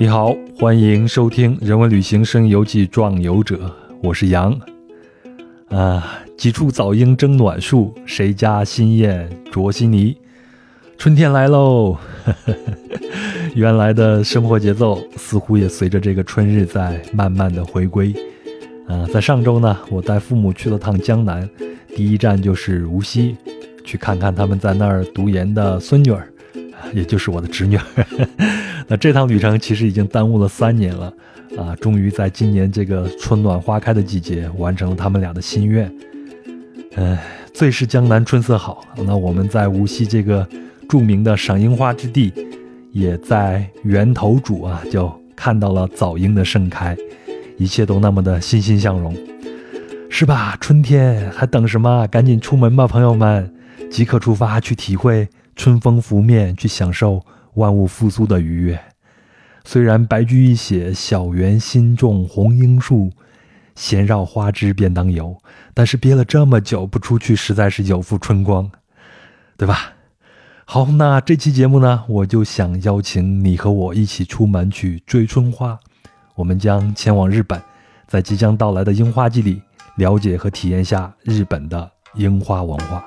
你好，欢迎收听《人文旅行声游记·壮游者》，我是杨。啊，几处早莺争暖树，谁家新燕啄新泥？春天来喽！原来的生活节奏似乎也随着这个春日在慢慢的回归。啊，在上周呢，我带父母去了趟江南，第一站就是无锡，去看看他们在那儿读研的孙女儿，也就是我的侄女儿。那这趟旅程其实已经耽误了三年了，啊，终于在今年这个春暖花开的季节完成了他们俩的心愿。哎，最是江南春色好，那我们在无锡这个著名的赏樱花之地，也在源头渚啊，就看到了早樱的盛开，一切都那么的欣欣向荣，是吧？春天还等什么？赶紧出门吧，朋友们，即刻出发去体会春风拂面，去享受。万物复苏的愉悦。虽然白居易写，小园新种红罂树，闲绕花枝便当游，但是憋了这么久不出去，实在是有负春光，对吧？好，那这期节目呢，我就想邀请你和我一起出门去追春花。我们将前往日本，在即将到来的樱花季里，了解和体验下日本的樱花文化。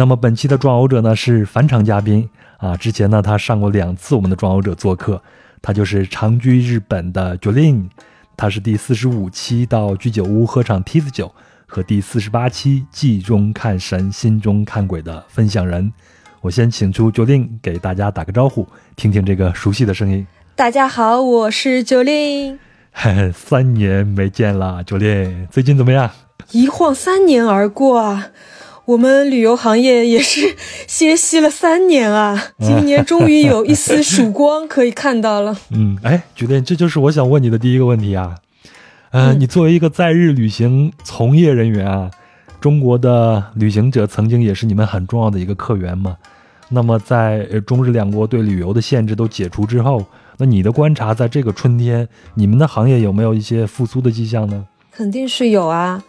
那么本期的壮游者呢是返场嘉宾啊，之前呢他上过两次我们的壮游者做客，他就是长居日本的 Jolin，他是第四十五期到居酒屋喝场梯子酒和第四十八期记中看神心中看鬼的分享人。我先请出 Jolin 给大家打个招呼，听听这个熟悉的声音。大家好，我是 Jolin。三年没见了，Jolin，最近怎么样？一晃三年而过啊。我们旅游行业也是歇息了三年啊，今年终于有一丝曙光可以看到了。嗯，哎，觉得这就是我想问你的第一个问题啊。呃，你作为一个在日旅行从业人员啊，中国的旅行者曾经也是你们很重要的一个客源嘛。那么在中日两国对旅游的限制都解除之后，那你的观察，在这个春天，你们的行业有没有一些复苏的迹象呢？肯定是有啊。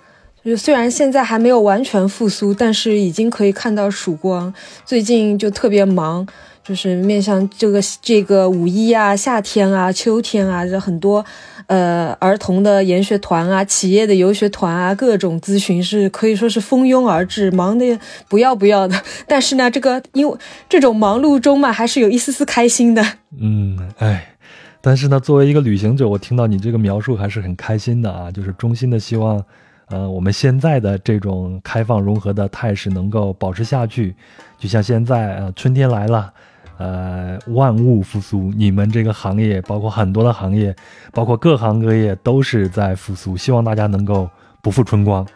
就虽然现在还没有完全复苏，但是已经可以看到曙光。最近就特别忙，就是面向这个这个五一啊、夏天啊、秋天啊，这很多呃儿童的研学团啊、企业的游学团啊，各种咨询是可以说是蜂拥而至，忙的不要不要的。但是呢，这个因为这种忙碌中嘛，还是有一丝丝开心的。嗯，哎，但是呢，作为一个旅行者，我听到你这个描述还是很开心的啊，就是衷心的希望。呃，我们现在的这种开放融合的态势能够保持下去，就像现在啊，春天来了，呃，万物复苏，你们这个行业，包括很多的行业，包括各行各业都是在复苏，希望大家能够不负春光。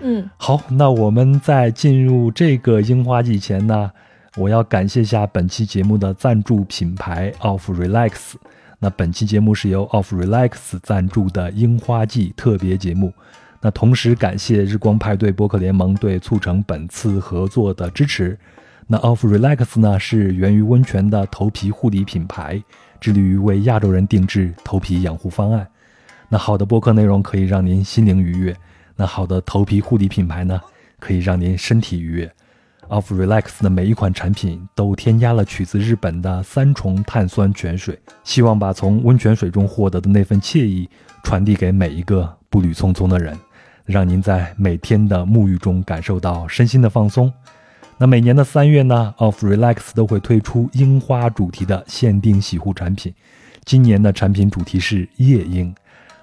嗯，好，那我们在进入这个樱花季前呢，我要感谢一下本期节目的赞助品牌 Off Relax。那本期节目是由 Off Relax 赞助的樱花季特别节目。那同时感谢日光派对播客联盟对促成本次合作的支持。那 Off Relax 呢是源于温泉的头皮护理品牌，致力于为亚洲人定制头皮养护方案。那好的播客内容可以让您心灵愉悦，那好的头皮护理品牌呢可以让您身体愉悦。Off Relax 的每一款产品都添加了取自日本的三重碳酸泉水，希望把从温泉水中获得的那份惬意传递给每一个步履匆匆的人。让您在每天的沐浴中感受到身心的放松。那每年的三月呢，Of Relax 都会推出樱花主题的限定洗护产品。今年的产品主题是夜樱，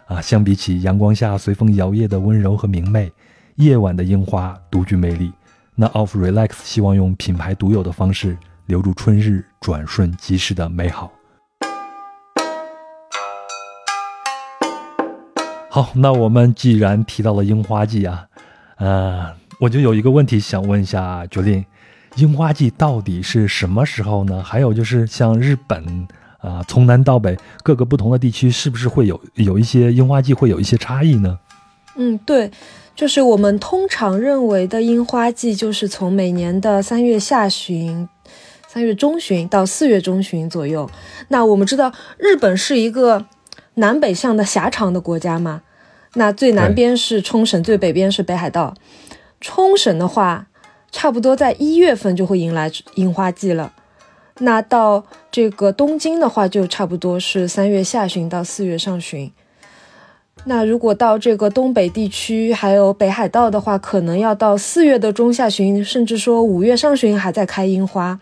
啊，相比起阳光下随风摇曳的温柔和明媚，夜晚的樱花独具魅力。那 Of Relax 希望用品牌独有的方式留住春日转瞬即逝的美好。好，那我们既然提到了樱花季啊，呃，我就有一个问题想问一下九令，樱花季到底是什么时候呢？还有就是像日本啊，从南到北各个不同的地区，是不是会有有一些樱花季会有一些差异呢？嗯，对，就是我们通常认为的樱花季，就是从每年的三月下旬、三月中旬到四月中旬左右。那我们知道，日本是一个南北向的狭长的国家嘛。那最南边是冲绳，最北边是北海道。冲绳的话，差不多在一月份就会迎来樱花季了。那到这个东京的话，就差不多是三月下旬到四月上旬。那如果到这个东北地区，还有北海道的话，可能要到四月的中下旬，甚至说五月上旬还在开樱花。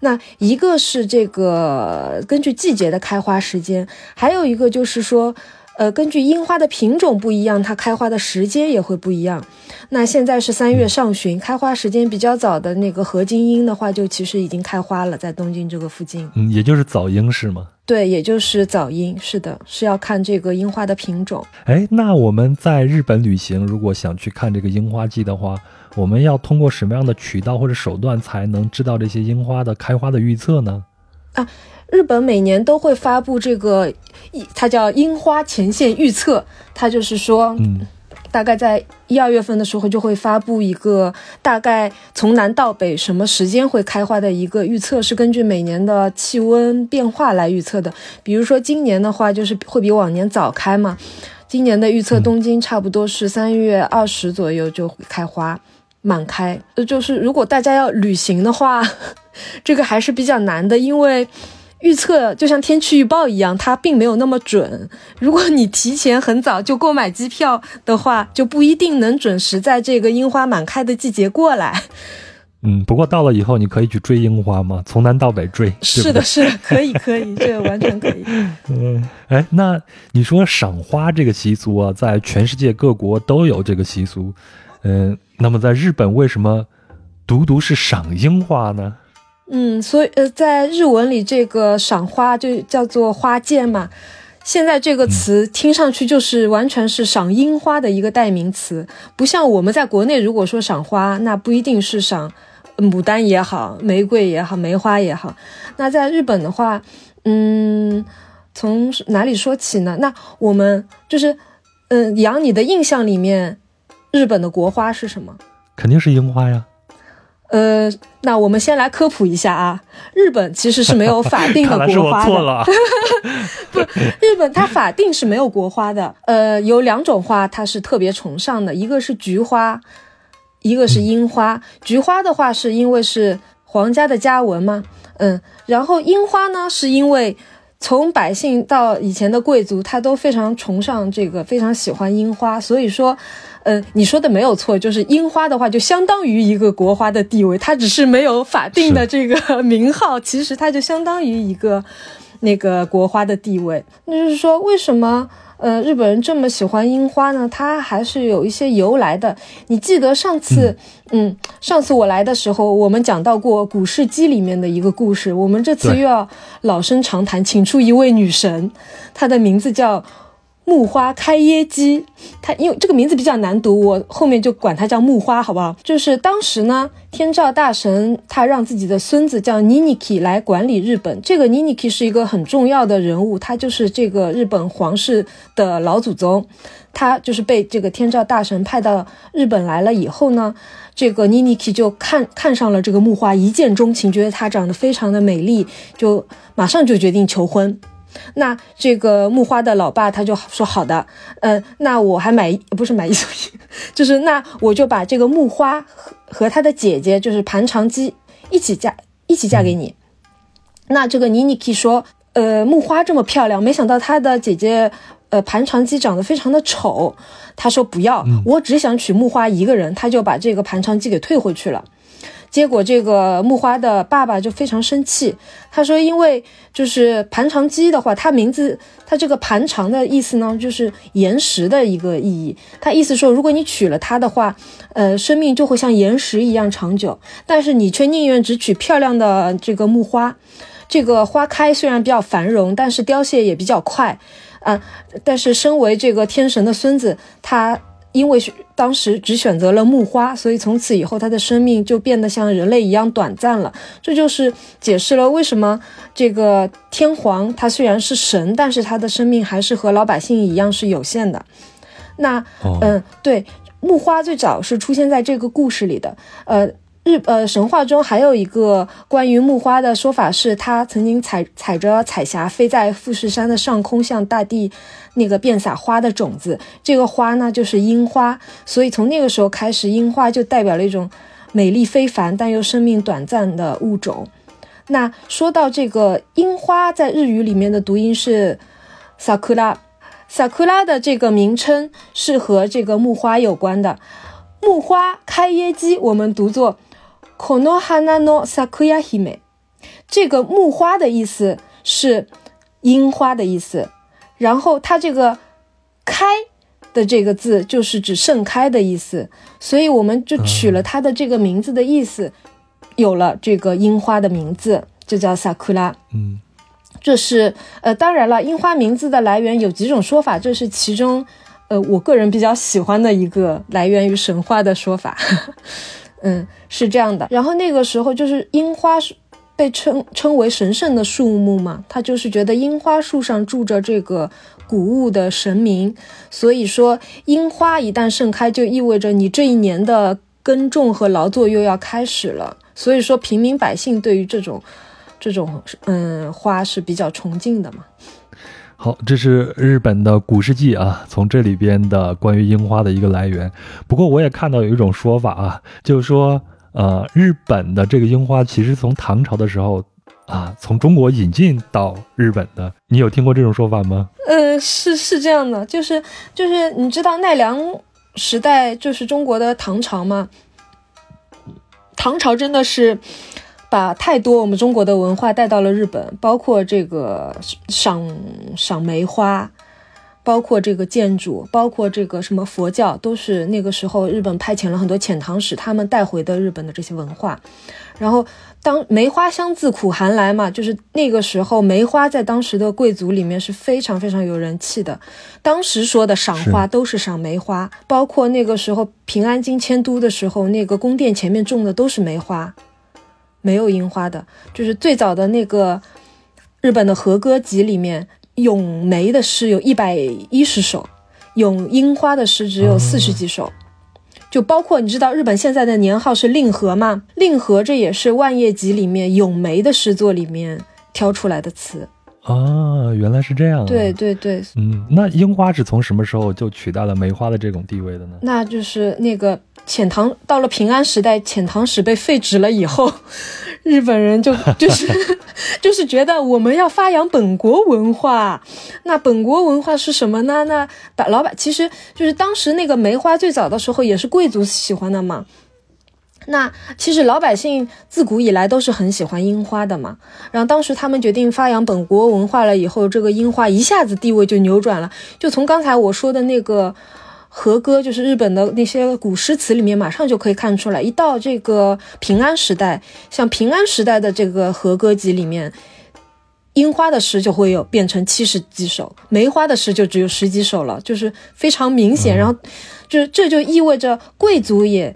那一个是这个根据季节的开花时间，还有一个就是说。呃，根据樱花的品种不一样，它开花的时间也会不一样。那现在是三月上旬，开花时间比较早的那个合金樱的话，就其实已经开花了，在东京这个附近。嗯，也就是早樱是吗？对，也就是早樱，是的，是要看这个樱花的品种。哎，那我们在日本旅行，如果想去看这个樱花季的话，我们要通过什么样的渠道或者手段才能知道这些樱花的开花的预测呢？啊。日本每年都会发布这个，一它叫樱花前线预测，它就是说，嗯，大概在一二月份的时候就会发布一个大概从南到北什么时间会开花的一个预测，是根据每年的气温变化来预测的。比如说今年的话，就是会比往年早开嘛。今年的预测，东京差不多是三月二十左右就会开花满开。呃，就是如果大家要旅行的话，这个还是比较难的，因为。预测就像天气预报一样，它并没有那么准。如果你提前很早就购买机票的话，就不一定能准时在这个樱花满开的季节过来。嗯，不过到了以后，你可以去追樱花吗？从南到北追？是的，是的，可以，可以，这个完全可以。嗯，哎，那你说赏花这个习俗啊，在全世界各国都有这个习俗。嗯，那么在日本为什么独独是赏樱花呢？嗯，所以呃，在日文里，这个赏花就叫做花见嘛。现在这个词听上去就是完全是赏樱花的一个代名词，不像我们在国内，如果说赏花，那不一定是赏牡丹也好，玫瑰也好，梅花也好。那在日本的话，嗯，从哪里说起呢？那我们就是，嗯，杨，你的印象里面，日本的国花是什么？肯定是樱花呀。呃，那我们先来科普一下啊，日本其实是没有法定的 国花的。不，日本它法定是没有国花的。呃，有两种花它是特别崇尚的，一个是菊花，一个是樱花。菊花的话是因为是皇家的家纹嘛，嗯，然后樱花呢是因为从百姓到以前的贵族，他都非常崇尚这个，非常喜欢樱花，所以说。嗯，你说的没有错，就是樱花的话，就相当于一个国花的地位，它只是没有法定的这个名号，其实它就相当于一个那个国花的地位。那就是说，为什么呃日本人这么喜欢樱花呢？它还是有一些由来的。你记得上次，嗯，上次我来的时候，我们讲到过古事记里面的一个故事，我们这次又要老生常谈，请出一位女神，她的名字叫。木花开耶姬，它因为这个名字比较难读，我后面就管它叫木花，好不好？就是当时呢，天照大神他让自己的孙子叫尼尼基来管理日本。这个尼尼基是一个很重要的人物，他就是这个日本皇室的老祖宗。他就是被这个天照大神派到日本来了以后呢，这个尼尼基就看看上了这个木花，一见钟情，觉得她长得非常的美丽，就马上就决定求婚。那这个木花的老爸他就说好的，嗯，那我还买不是买一送一，就是那我就把这个木花和和他的姐姐就是盘长姬一起嫁一起嫁给你。那这个妮妮可以说，呃，木花这么漂亮，没想到她的姐姐呃盘长姬长得非常的丑，他说不要，我只想娶木花一个人，他就把这个盘长姬给退回去了。结果这个木花的爸爸就非常生气，他说：“因为就是盘长姬的话，他名字他这个盘长的意思呢，就是岩石的一个意义。他意思说，如果你娶了她的话，呃，生命就会像岩石一样长久。但是你却宁愿只娶漂亮的这个木花，这个花开虽然比较繁荣，但是凋谢也比较快啊。但是身为这个天神的孙子，他。”因为当时只选择了木花，所以从此以后他的生命就变得像人类一样短暂了。这就是解释了为什么这个天皇他虽然是神，但是他的生命还是和老百姓一样是有限的。那嗯，对，木花最早是出现在这个故事里的。呃，日呃神话中还有一个关于木花的说法，是他曾经踩踩着彩霞飞在富士山的上空，向大地。那个遍撒花的种子，这个花呢就是樱花，所以从那个时候开始，樱花就代表了一种美丽非凡但又生命短暂的物种。那说到这个樱花，在日语里面的读音是 sakura，sakura 的这个名称是和这个木花有关的。木花开耶基，我们读作 konohana no sakura hime。这个木花的意思是樱花的意思，然后它这个开的这个字就是指盛开的意思，所以我们就取了它的这个名字的意思。有了这个樱花的名字，就叫萨库拉。嗯，这是呃，当然了，樱花名字的来源有几种说法，这是其中呃，我个人比较喜欢的一个来源于神话的说法。嗯，是这样的。然后那个时候就是樱花是被称称为神圣的树木嘛，他就是觉得樱花树上住着这个谷物的神明，所以说樱花一旦盛开，就意味着你这一年的耕种和劳作又要开始了。所以说，平民百姓对于这种这种嗯花是比较崇敬的嘛。好，这是日本的古世纪啊，从这里边的关于樱花的一个来源。不过我也看到有一种说法啊，就是说呃，日本的这个樱花其实从唐朝的时候啊，从中国引进到日本的。你有听过这种说法吗？嗯，是是这样的，就是就是你知道奈良时代就是中国的唐朝吗？唐朝真的是把太多我们中国的文化带到了日本，包括这个赏赏梅花，包括这个建筑，包括这个什么佛教，都是那个时候日本派遣了很多遣唐使，他们带回的日本的这些文化，然后。当梅花香自苦寒来嘛，就是那个时候，梅花在当时的贵族里面是非常非常有人气的。当时说的赏花都是赏梅花，包括那个时候平安京迁都的时候，那个宫殿前面种的都是梅花，没有樱花的。就是最早的那个日本的和歌集里面，咏梅的诗有一百一十首，咏樱花的诗只有四十几首。就包括你知道日本现在的年号是令和吗？令和这也是万叶集里面咏梅的诗作里面挑出来的词啊，原来是这样。对对对，嗯，那樱花是从什么时候就取代了梅花的这种地位的呢？那就是那个遣唐到了平安时代，遣唐使被废止了以后。日本人就就是 就是觉得我们要发扬本国文化，那本国文化是什么呢？那把老板其实就是当时那个梅花最早的时候也是贵族喜欢的嘛。那其实老百姓自古以来都是很喜欢樱花的嘛。然后当时他们决定发扬本国文化了以后，这个樱花一下子地位就扭转了，就从刚才我说的那个。和歌就是日本的那些古诗词里面，马上就可以看出来。一到这个平安时代，像平安时代的这个和歌集里面，樱花的诗就会有变成七十几首，梅花的诗就只有十几首了，就是非常明显。然后，就是这就意味着贵族也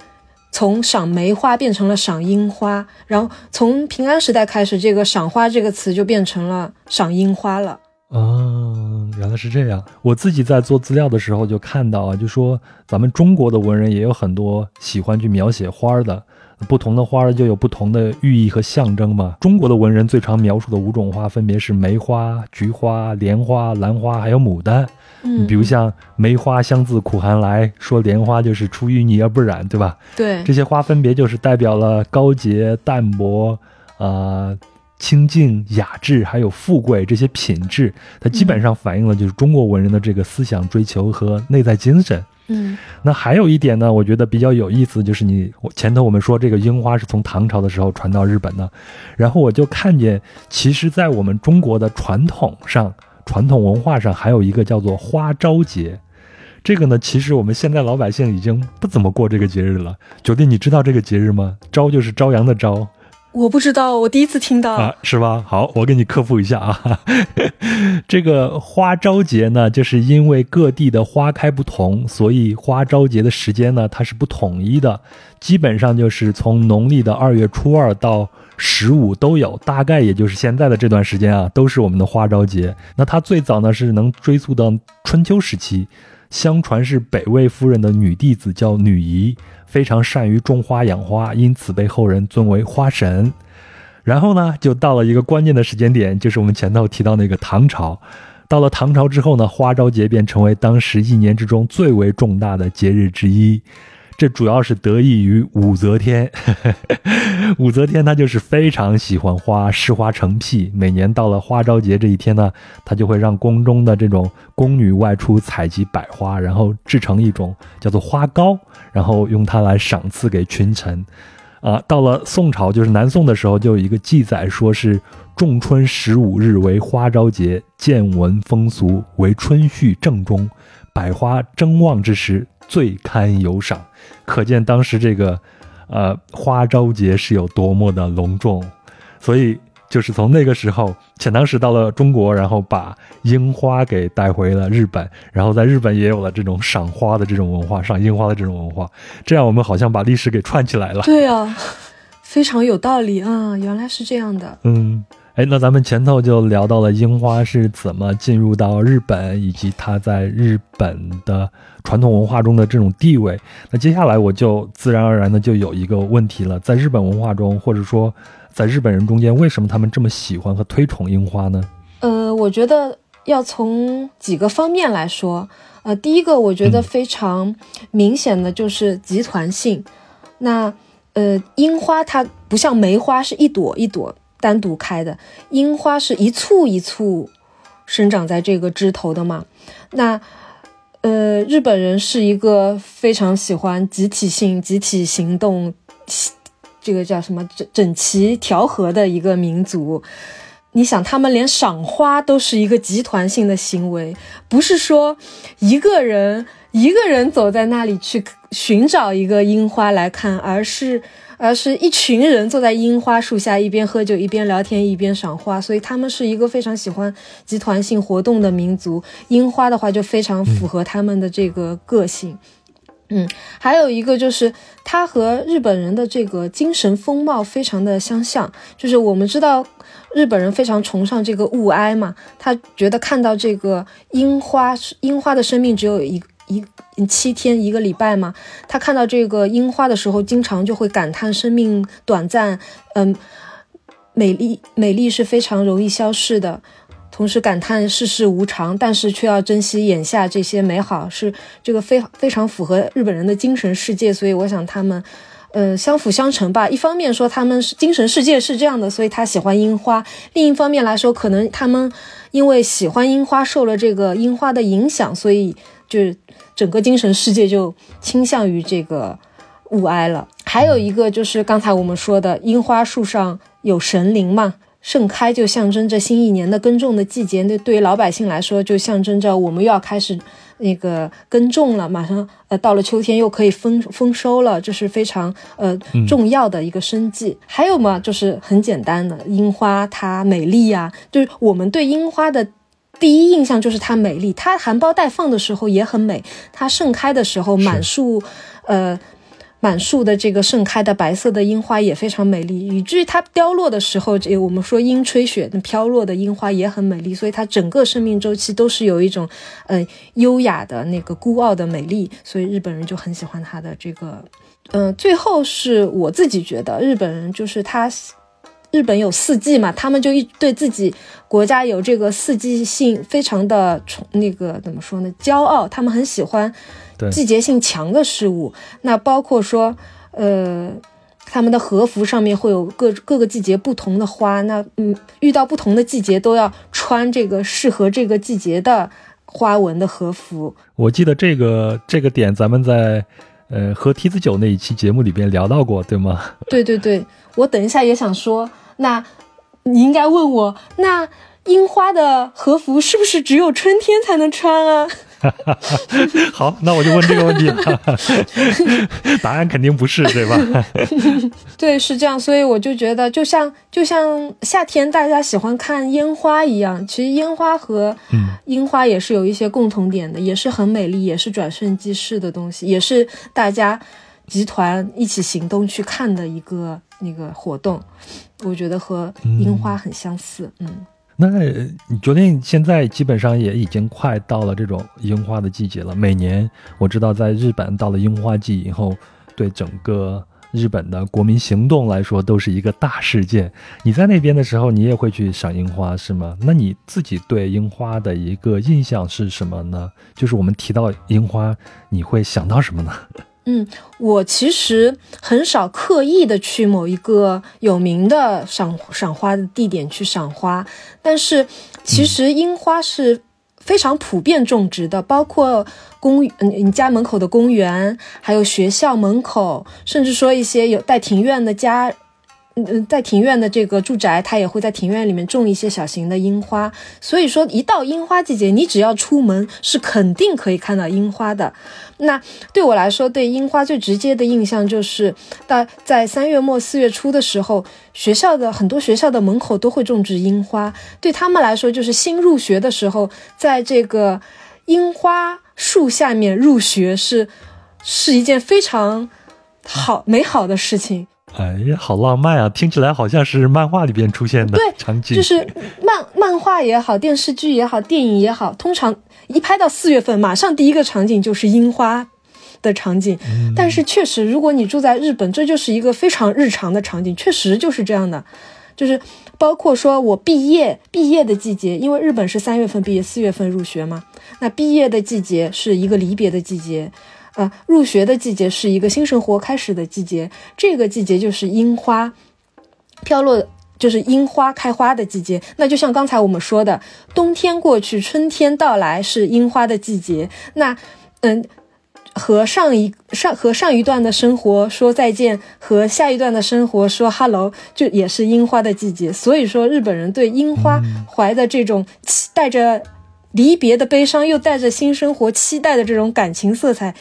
从赏梅花变成了赏樱花，然后从平安时代开始，这个赏花这个词就变成了赏樱花了。哦，原来是这样。我自己在做资料的时候就看到啊，就说咱们中国的文人也有很多喜欢去描写花的，不同的花儿就有不同的寓意和象征嘛。中国的文人最常描述的五种花分别是梅花、菊花、莲花、兰花，还有牡丹。嗯，比如像梅花香自苦寒来说，莲花就是出淤泥而不染，对吧？对，这些花分别就是代表了高洁、淡泊，啊。清静、雅致，还有富贵这些品质，它基本上反映了就是中国文人的这个思想追求和内在精神。嗯，那还有一点呢，我觉得比较有意思，就是你前头我们说这个樱花是从唐朝的时候传到日本的，然后我就看见，其实，在我们中国的传统上、传统文化上，还有一个叫做花朝节。这个呢，其实我们现在老百姓已经不怎么过这个节日了。九弟，你知道这个节日吗？朝就是朝阳的朝。我不知道，我第一次听到啊，是吧？好，我给你科普一下啊。这个花朝节呢，就是因为各地的花开不同，所以花朝节的时间呢，它是不统一的，基本上就是从农历的二月初二到十五都有，大概也就是现在的这段时间啊，都是我们的花朝节。那它最早呢是能追溯到春秋时期，相传是北魏夫人的女弟子叫女仪。非常善于种花养花，因此被后人尊为花神。然后呢，就到了一个关键的时间点，就是我们前头提到那个唐朝。到了唐朝之后呢，花朝节便成为当时一年之中最为重大的节日之一。这主要是得益于武则天。武则天她就是非常喜欢花，施花成癖。每年到了花朝节这一天呢，她就会让宫中的这种宫女外出采集百花，然后制成一种叫做花糕，然后用它来赏赐给群臣。啊，到了宋朝，就是南宋的时候，就有一个记载，说是仲春十五日为花朝节，见闻风俗为春序正中，百花争旺之时，最堪有赏。可见当时这个，呃，花朝节是有多么的隆重，所以。就是从那个时候，遣唐使到了中国，然后把樱花给带回了日本，然后在日本也有了这种赏花的这种文化，赏樱花的这种文化。这样我们好像把历史给串起来了。对啊，非常有道理啊！原来是这样的。嗯，哎，那咱们前头就聊到了樱花是怎么进入到日本，以及它在日本的传统文化中的这种地位。那接下来我就自然而然的就有一个问题了，在日本文化中，或者说。在日本人中间，为什么他们这么喜欢和推崇樱花呢？呃，我觉得要从几个方面来说。呃，第一个，我觉得非常明显的就是集团性。那呃，樱花它不像梅花是一朵一朵单独开的，樱花是一簇一簇生长在这个枝头的嘛。那呃，日本人是一个非常喜欢集体性、集体行动。这个叫什么整整齐调和的一个民族，你想，他们连赏花都是一个集团性的行为，不是说一个人一个人走在那里去寻找一个樱花来看，而是而是一群人坐在樱花树下，一边喝酒一边聊天一边赏花，所以他们是一个非常喜欢集团性活动的民族。樱花的话就非常符合他们的这个个性。嗯，还有一个就是他和日本人的这个精神风貌非常的相像，就是我们知道日本人非常崇尚这个物哀嘛，他觉得看到这个樱花，樱花的生命只有一一七天一个礼拜嘛，他看到这个樱花的时候，经常就会感叹生命短暂，嗯，美丽美丽是非常容易消逝的。同时感叹世事无常，但是却要珍惜眼下这些美好，是这个非非常符合日本人的精神世界。所以我想他们，呃，相辅相成吧。一方面说他们是精神世界是这样的，所以他喜欢樱花；另一方面来说，可能他们因为喜欢樱花，受了这个樱花的影响，所以就是整个精神世界就倾向于这个物哀了。还有一个就是刚才我们说的，樱花树上有神灵嘛。盛开就象征着新一年的耕种的季节，那对于老百姓来说，就象征着我们又要开始那个耕种了，马上呃到了秋天又可以丰丰收了，这是非常呃重要的一个生计。还有嘛，就是很简单的樱花，它美丽呀，就是我们对樱花的第一印象就是它美丽，它含苞待放的时候也很美，它盛开的时候满树，呃。满树的这个盛开的白色的樱花也非常美丽，以至于它凋落的时候，这我们说樱吹雪，那飘落的樱花也很美丽。所以它整个生命周期都是有一种，呃，优雅的那个孤傲的美丽。所以日本人就很喜欢它的这个，嗯，最后是我自己觉得日本人就是他，日本有四季嘛，他们就一对自己国家有这个四季性非常的宠，那个怎么说呢？骄傲，他们很喜欢。季节性强的事物，那包括说，呃，他们的和服上面会有各各个季节不同的花，那嗯，遇到不同的季节都要穿这个适合这个季节的花纹的和服。我记得这个这个点，咱们在呃喝提子酒那一期节目里边聊到过，对吗？对对对，我等一下也想说，那你应该问我，那樱花的和服是不是只有春天才能穿啊？好，那我就问这个问题了。答案肯定不是，对吧？对，是这样。所以我就觉得，就像就像夏天大家喜欢看烟花一样，其实烟花和樱花也是有一些共同点的，也是很美丽，也是转瞬即逝的东西，也是大家集团一起行动去看的一个那个活动。我觉得和樱花很相似，嗯。那你昨天现在基本上也已经快到了这种樱花的季节了。每年我知道，在日本到了樱花季以后，对整个日本的国民行动来说都是一个大事件。你在那边的时候，你也会去赏樱花是吗？那你自己对樱花的一个印象是什么呢？就是我们提到樱花，你会想到什么呢？嗯，我其实很少刻意的去某一个有名的赏赏花的地点去赏花，但是其实樱花是非常普遍种植的，包括公嗯你家门口的公园，还有学校门口，甚至说一些有带庭院的家。嗯，在庭院的这个住宅，它也会在庭院里面种一些小型的樱花。所以说，一到樱花季节，你只要出门，是肯定可以看到樱花的。那对我来说，对樱花最直接的印象就是，在在三月末四月初的时候，学校的很多学校的门口都会种植樱花。对他们来说，就是新入学的时候，在这个樱花树下面入学，是是一件非常好美好的事情。哎呀，好浪漫啊！听起来好像是漫画里边出现的场景。就是漫漫画也好，电视剧也好，电影也好，通常一拍到四月份，马上第一个场景就是樱花的场景。但是确实，如果你住在日本，这就是一个非常日常的场景，确实就是这样的。就是包括说我毕业毕业的季节，因为日本是三月份毕业，四月份入学嘛。那毕业的季节是一个离别的季节。啊，入学的季节是一个新生活开始的季节，这个季节就是樱花飘落，就是樱花开花的季节。那就像刚才我们说的，冬天过去，春天到来是樱花的季节。那，嗯，和上一上和上一段的生活说再见，和下一段的生活说 hello，就也是樱花的季节。所以说，日本人对樱花怀的这种期带着离别的悲伤，又带着新生活期待的这种感情色彩。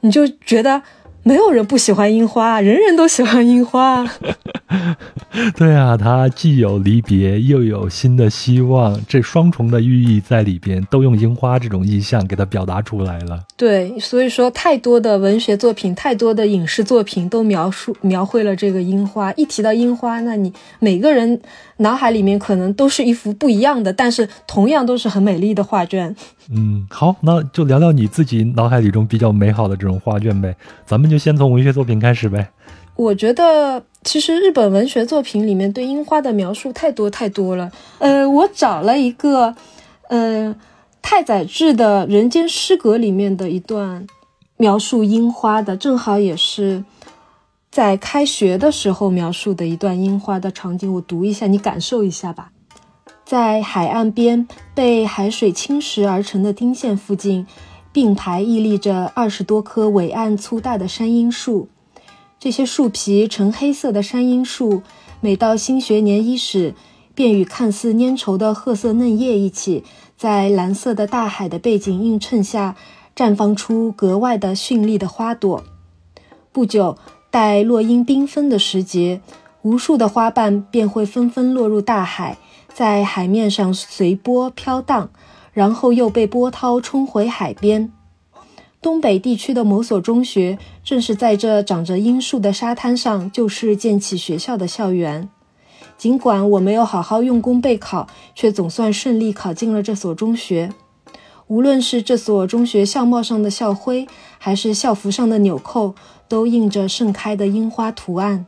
你就觉得没有人不喜欢樱花，人人都喜欢樱花。对啊，它既有离别，又有新的希望，这双重的寓意在里边，都用樱花这种意象给它表达出来了。对，所以说太多的文学作品，太多的影视作品都描述描绘了这个樱花。一提到樱花，那你每个人脑海里面可能都是一幅不一样的，但是同样都是很美丽的画卷。嗯，好，那就聊聊你自己脑海里中比较美好的这种画卷呗。咱们就先从文学作品开始呗。我觉得其实日本文学作品里面对樱花的描述太多太多了。呃，我找了一个，呃，太宰治的《人间失格》里面的一段描述樱花的，正好也是在开学的时候描述的一段樱花的场景。我读一下，你感受一下吧。在海岸边被海水侵蚀而成的丁线附近，并排屹立着二十多棵伟岸粗大的山樱树。这些树皮呈黑色的山樱树，每到新学年伊始，便与看似粘稠的褐色嫩叶一起，在蓝色的大海的背景映衬下，绽放出格外的绚丽的花朵。不久，待落英缤纷的时节，无数的花瓣便会纷纷落入大海。在海面上随波飘荡，然后又被波涛冲回海边。东北地区的某所中学，正是在这长着樱树的沙滩上，就是建起学校的校园。尽管我没有好好用功备考，却总算顺利考进了这所中学。无论是这所中学校帽上的校徽，还是校服上的纽扣，都印着盛开的樱花图案。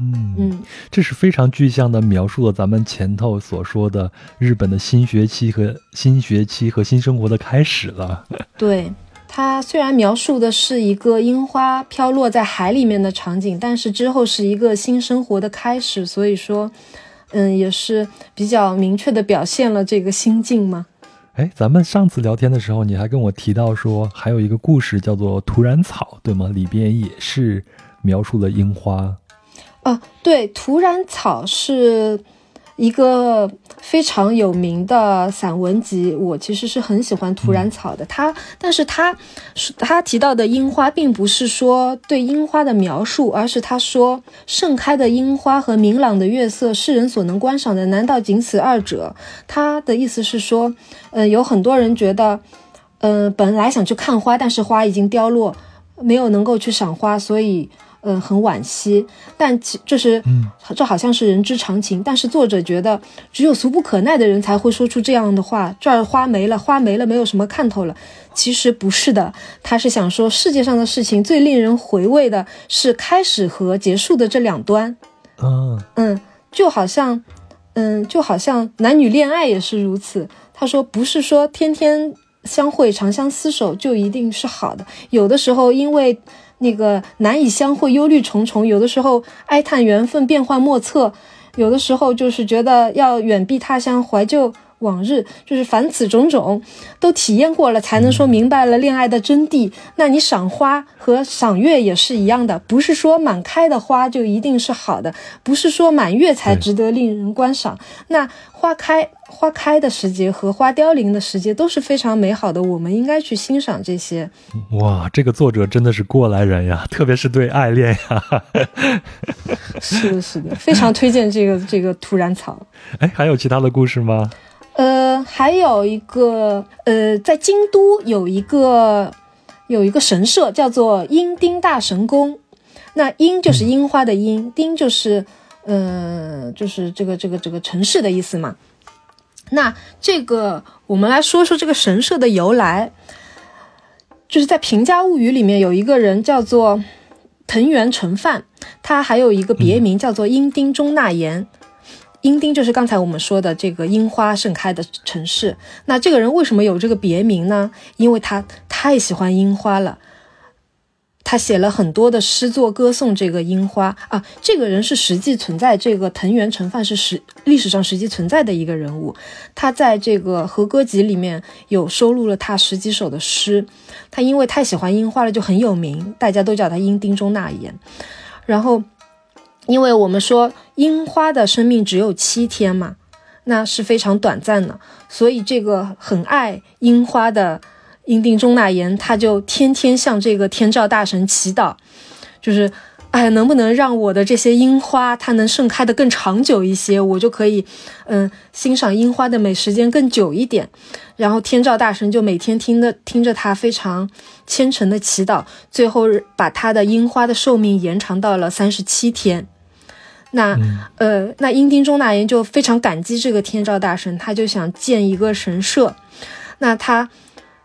嗯嗯，这是非常具象的描述了咱们前头所说的日本的新学期和新学期和新生活的开始了。对，它虽然描述的是一个樱花飘落在海里面的场景，但是之后是一个新生活的开始，所以说，嗯，也是比较明确的表现了这个心境嘛。哎，咱们上次聊天的时候，你还跟我提到说还有一个故事叫做《土壤草》，对吗？里边也是描述了樱花。啊，对，土壤草是一个非常有名的散文集。我其实是很喜欢土染草的。他，但是他是他提到的樱花，并不是说对樱花的描述，而是他说盛开的樱花和明朗的月色，世人所能观赏的，难道仅此二者？他的意思是说，嗯，有很多人觉得，嗯，本来想去看花，但是花已经凋落，没有能够去赏花，所以。嗯，很惋惜，但其这是，这好像是人之常情。但是作者觉得，只有俗不可耐的人才会说出这样的话。这儿花没了，花没了，没有什么看头了。其实不是的，他是想说，世界上的事情最令人回味的是开始和结束的这两端。嗯嗯，就好像，嗯，就好像男女恋爱也是如此。他说，不是说天天相会，长相厮守，就一定是好的。有的时候因为那个难以相会，忧虑重重；有的时候哀叹缘分变幻莫测；有的时候就是觉得要远避他乡，怀旧。往日就是凡此种种都体验过了，才能说明白了恋爱的真谛。那你赏花和赏月也是一样的，不是说满开的花就一定是好的，不是说满月才值得令人观赏。那花开花开的时节和花凋零的时节都是非常美好的，我们应该去欣赏这些。哇，这个作者真的是过来人呀，特别是对爱恋呀。是的，是的，非常推荐这个这个土然草。哎，还有其他的故事吗？呃，还有一个，呃，在京都有一个有一个神社叫做樱丁大神宫。那樱就是樱花的樱，丁就是，呃，就是这个这个这个城市的意思嘛。那这个我们来说说这个神社的由来，就是在《平家物语》里面有一个人叫做藤原成范，他还有一个别名叫做樱丁中纳言。樱丁就是刚才我们说的这个樱花盛开的城市。那这个人为什么有这个别名呢？因为他太喜欢樱花了，他写了很多的诗作歌颂这个樱花啊。这个人是实际存在，这个藤原成范是实历史上实际存在的一个人物。他在这个和歌集里面有收录了他十几首的诗。他因为太喜欢樱花了，就很有名，大家都叫他樱丁中纳言。然后。因为我们说樱花的生命只有七天嘛，那是非常短暂的，所以这个很爱樱花的樱定中纳言，他就天天向这个天照大神祈祷，就是，哎，能不能让我的这些樱花它能盛开的更长久一些，我就可以，嗯，欣赏樱花的美时间更久一点。然后天照大神就每天听的听着他非常虔诚的祈祷，最后把他的樱花的寿命延长到了三十七天。那呃，那英丁中纳言就非常感激这个天照大神，他就想建一个神社。那他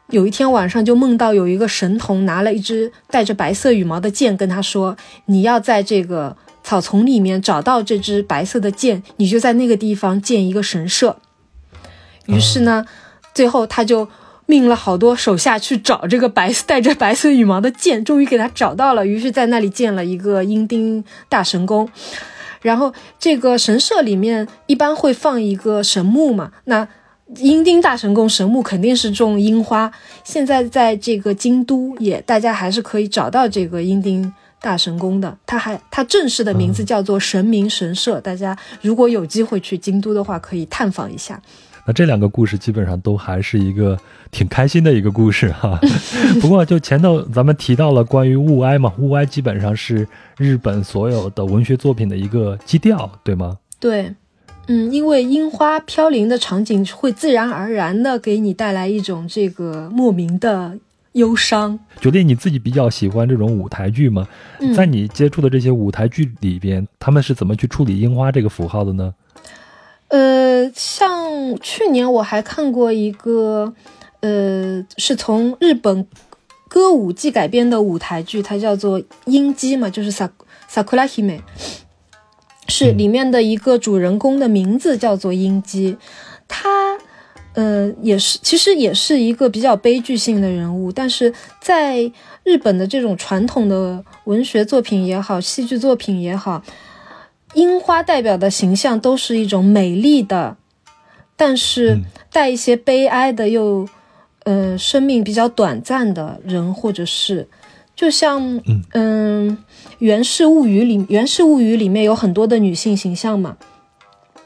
有一天晚上就梦到有一个神童拿了一支带着白色羽毛的剑，跟他说：“你要在这个草丛里面找到这支白色的剑，你就在那个地方建一个神社。”于是呢，最后他就命了好多手下去找这个白带着白色羽毛的剑，终于给他找到了。于是，在那里建了一个阴丁大神宫。然后这个神社里面一般会放一个神木嘛，那樱丁大神宫神木肯定是种樱花。现在在这个京都也，大家还是可以找到这个樱丁大神宫的。它还它正式的名字叫做神明神社。大家如果有机会去京都的话，可以探访一下。那这两个故事基本上都还是一个挺开心的一个故事哈。不过就前头咱们提到了关于物哀嘛，物哀基本上是日本所有的文学作品的一个基调，对吗？对，嗯，因为樱花飘零的场景会自然而然的给你带来一种这个莫名的忧伤。九弟你自己比较喜欢这种舞台剧吗？在你接触的这些舞台剧里边，他们是怎么去处理樱花这个符号的呢？呃，像去年我还看过一个，呃，是从日本歌舞伎改编的舞台剧，它叫做《樱姬》嘛，就是萨萨库拉希美，是里面的一个主人公的名字叫做英姬，他，呃，也是其实也是一个比较悲剧性的人物，但是在日本的这种传统的文学作品也好，戏剧作品也好。樱花代表的形象都是一种美丽的，但是带一些悲哀的，又呃生命比较短暂的人或者是，就像嗯《源氏物语》里，《源氏物语》里面有很多的女性形象嘛，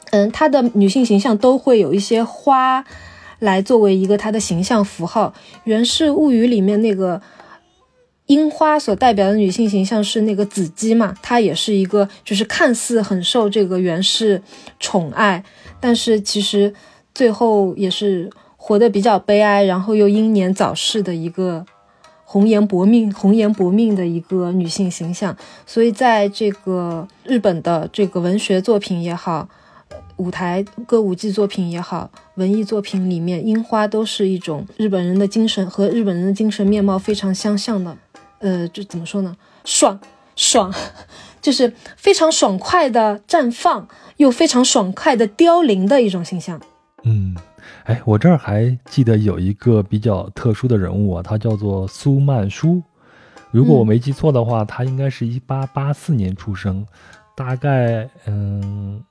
嗯，她的女性形象都会有一些花来作为一个她的形象符号，《源氏物语》里面那个。樱花所代表的女性形象是那个子姬嘛，她也是一个，就是看似很受这个源氏宠爱，但是其实最后也是活得比较悲哀，然后又英年早逝的一个红颜薄命、红颜薄命的一个女性形象。所以在这个日本的这个文学作品也好，舞台歌舞伎作品也好，文艺作品里面，樱花都是一种日本人的精神和日本人的精神面貌非常相像的。呃，就怎么说呢？爽爽，就是非常爽快的绽放，又非常爽快的凋零的一种形象。嗯，哎，我这儿还记得有一个比较特殊的人物啊，他叫做苏曼殊。如果我没记错的话，他应该是一八八四年出生，大概嗯，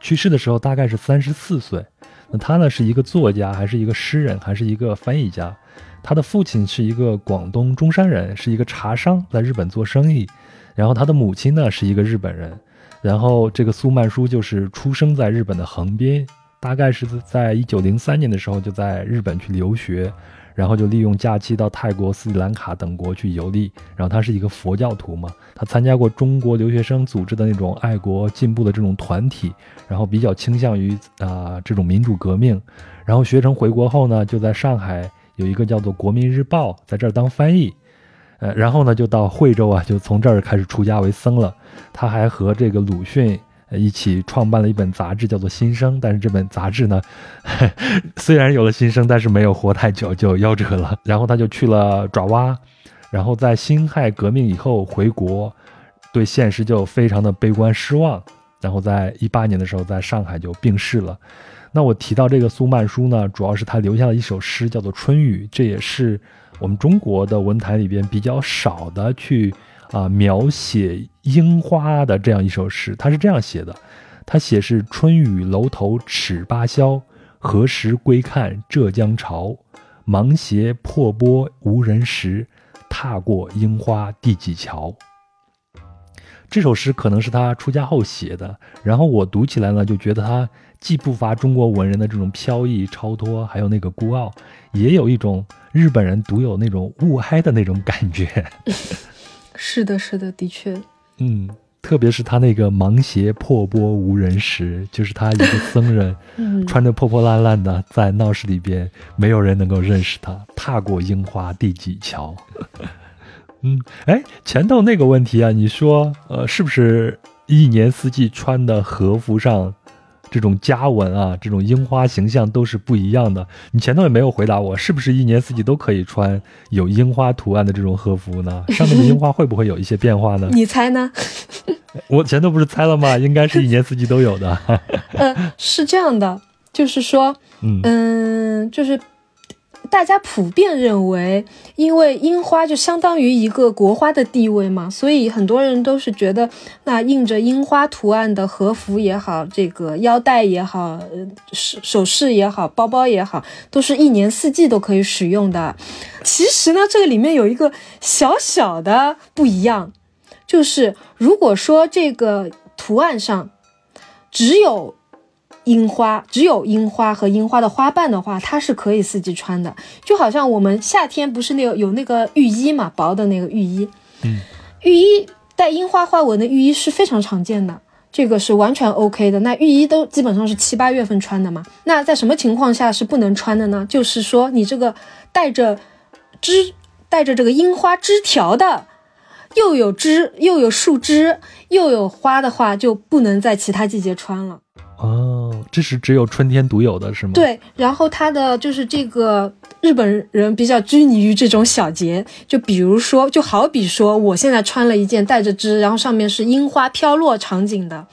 去世的时候大概是三十四岁。那他呢是一个作家，还是一个诗人，还是一个翻译家？他的父亲是一个广东中山人，是一个茶商，在日本做生意。然后他的母亲呢是一个日本人。然后这个苏曼殊就是出生在日本的横滨。大概是在一九零三年的时候，就在日本去留学，然后就利用假期到泰国、斯里兰卡等国去游历。然后他是一个佛教徒嘛，他参加过中国留学生组织的那种爱国进步的这种团体，然后比较倾向于啊这种民主革命。然后学成回国后呢，就在上海有一个叫做《国民日报》在这儿当翻译，呃，然后呢就到惠州啊，就从这儿开始出家为僧了。他还和这个鲁迅。一起创办了一本杂志，叫做《新生》，但是这本杂志呢，虽然有了新生，但是没有活太久就夭折了。然后他就去了爪哇，然后在辛亥革命以后回国，对现实就非常的悲观失望。然后在一八年的时候，在上海就病逝了。那我提到这个苏曼殊呢，主要是他留下了一首诗，叫做《春雨》，这也是我们中国的文坛里边比较少的去。啊，描写樱花的这样一首诗，他是这样写的：他写是春雨楼头尺八萧，何时归看浙江潮？芒鞋破钵无人识，踏过樱花第几桥？这首诗可能是他出家后写的，然后我读起来呢，就觉得他既不乏中国文人的这种飘逸超脱，还有那个孤傲，也有一种日本人独有那种物哀的那种感觉。是的，是的，的确，嗯，特别是他那个芒鞋破钵无人识，就是他一个僧人，穿着破破烂烂的在闹市里边，没有人能够认识他。踏过樱花第几桥？嗯，哎，前头那个问题啊，你说，呃，是不是一年四季穿的和服上？这种家纹啊，这种樱花形象都是不一样的。你前头也没有回答我，是不是一年四季都可以穿有樱花图案的这种和服呢？上面的樱花会不会有一些变化呢？你猜呢？我前头不是猜了吗？应该是一年四季都有的。呃，是这样的，就是说，嗯，就是。大家普遍认为，因为樱花就相当于一个国花的地位嘛，所以很多人都是觉得，那印着樱花图案的和服也好，这个腰带也好，首首饰也好，包包也好，都是一年四季都可以使用的。其实呢，这个里面有一个小小的不一样，就是如果说这个图案上只有。樱花只有樱花和樱花的花瓣的话，它是可以四季穿的。就好像我们夏天不是那个有那个浴衣嘛，薄的那个浴衣，嗯，浴衣带樱花花纹的浴衣是非常常见的，这个是完全 OK 的。那浴衣都基本上是七八月份穿的嘛。那在什么情况下是不能穿的呢？就是说你这个带着枝带着这个樱花枝条的，又有枝又有树枝又有花的话，就不能在其他季节穿了。哦，这是只有春天独有的是吗？对，然后它的就是这个日本人比较拘泥于这种小节，就比如说，就好比说，我现在穿了一件带着枝，然后上面是樱花飘落场景的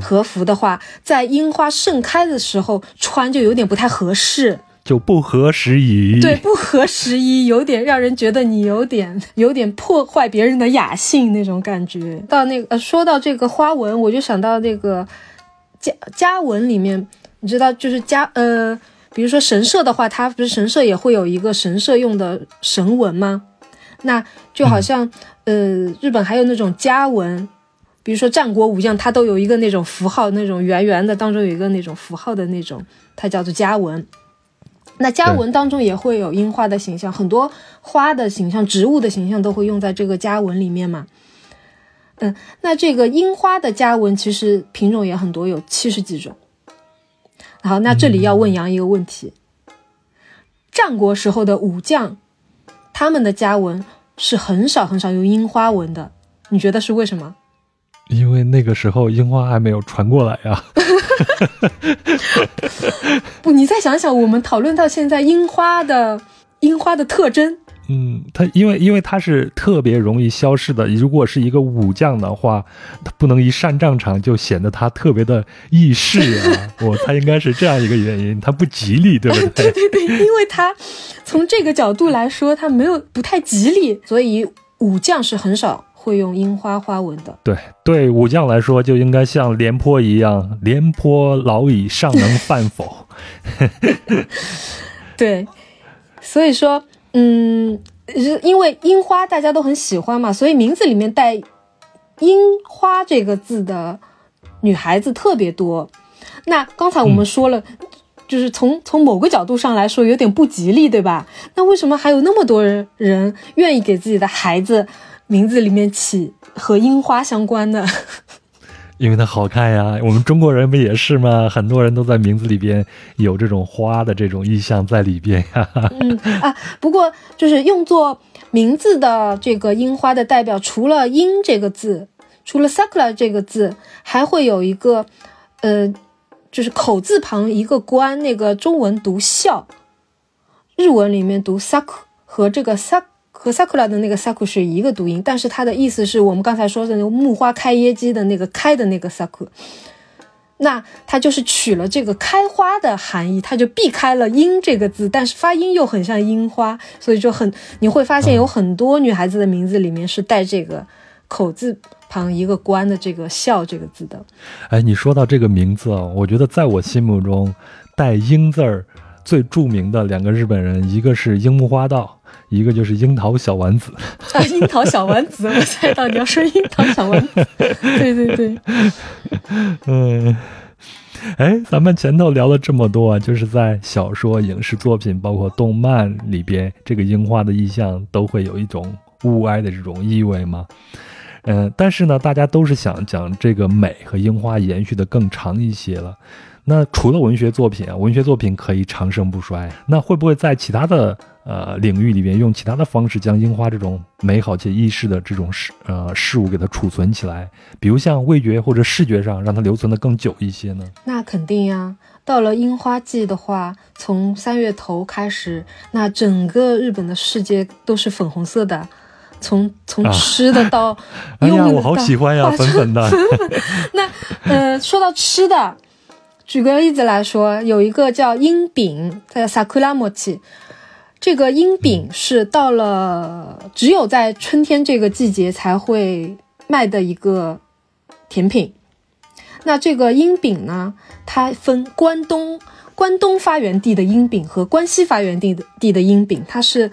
和服的话，在樱花盛开的时候穿就有点不太合适，就不合时宜。对，不合时宜，有点让人觉得你有点 有点破坏别人的雅兴那种感觉。到那个呃，说到这个花纹，我就想到那个。家家文里面，你知道，就是家呃，比如说神社的话，它不是神社也会有一个神社用的神文吗？那就好像呃，日本还有那种家文，比如说战国武将，他都有一个那种符号，那种圆圆的，当中有一个那种符号的那种，它叫做家文。那家文当中也会有樱花的形象，很多花的形象、植物的形象都会用在这个家文里面嘛。嗯，那这个樱花的家纹其实品种也很多，有七十几种。好，那这里要问杨一个问题：战国时候的武将，他们的家纹是很少很少有樱花纹的，你觉得是为什么？因为那个时候樱花还没有传过来呀。不，你再想想，我们讨论到现在樱花的樱花的特征。嗯，它因为因为它是特别容易消失的。如果是一个武将的话，他不能一上战场就显得他特别的易逝啊。我猜应该是这样一个原因，它不吉利，对不对？对对对，因为它从这个角度来说，它没有不太吉利，所以武将是很少会用樱花花纹的。对对，武将来说就应该像廉颇一样，廉颇老矣，尚能饭否？对，所以说。嗯，因为樱花大家都很喜欢嘛，所以名字里面带“樱花”这个字的女孩子特别多。那刚才我们说了，就是从从某个角度上来说有点不吉利，对吧？那为什么还有那么多人人愿意给自己的孩子名字里面起和樱花相关的？因为它好看呀，我们中国人不也是吗？很多人都在名字里边有这种花的这种意象在里边呀。嗯啊，不过就是用作名字的这个樱花的代表，除了“樱”这个字，除了 “sakura” 这个字，还会有一个，呃，就是口字旁一个关，那个中文读笑，日文里面读 “saku” 和这个 “sak”。和 sakura 的那个 saku 是一个读音，但是它的意思是我们刚才说的那个木花开耶姬的那个开的那个 saku，那它就是取了这个开花的含义，它就避开了樱这个字，但是发音又很像樱花，所以就很你会发现有很多女孩子的名字里面是带这个口字旁一个关的这个笑这个字的。哎，你说到这个名字啊，我觉得在我心目中带樱字儿最著名的两个日本人，一个是樱木花道。一个就是樱桃小丸子啊，樱桃小丸子，我猜到你要说樱桃小丸子，对对对，嗯，哎，咱们前头聊了这么多啊，就是在小说、影视作品，包括动漫里边，这个樱花的意象都会有一种物哀的这种意味吗？嗯，但是呢，大家都是想讲这个美和樱花延续的更长一些了。那除了文学作品啊，文学作品可以长盛不衰，那会不会在其他的？呃，领域里边用其他的方式将樱花这种美好且易逝的这种事呃事物给它储存起来，比如像味觉或者视觉上让它留存的更久一些呢？那肯定呀。到了樱花季的话，从三月头开始，那整个日本的世界都是粉红色的，从从吃的到 哎呀，我好喜欢呀，粉粉的。那呃，说到吃的，举个例子来说，有一个叫樱饼，它叫 sakura mochi。这个樱饼是到了只有在春天这个季节才会卖的一个甜品。那这个樱饼呢，它分关东关东发源地的樱饼和关西发源地的地的樱饼，它是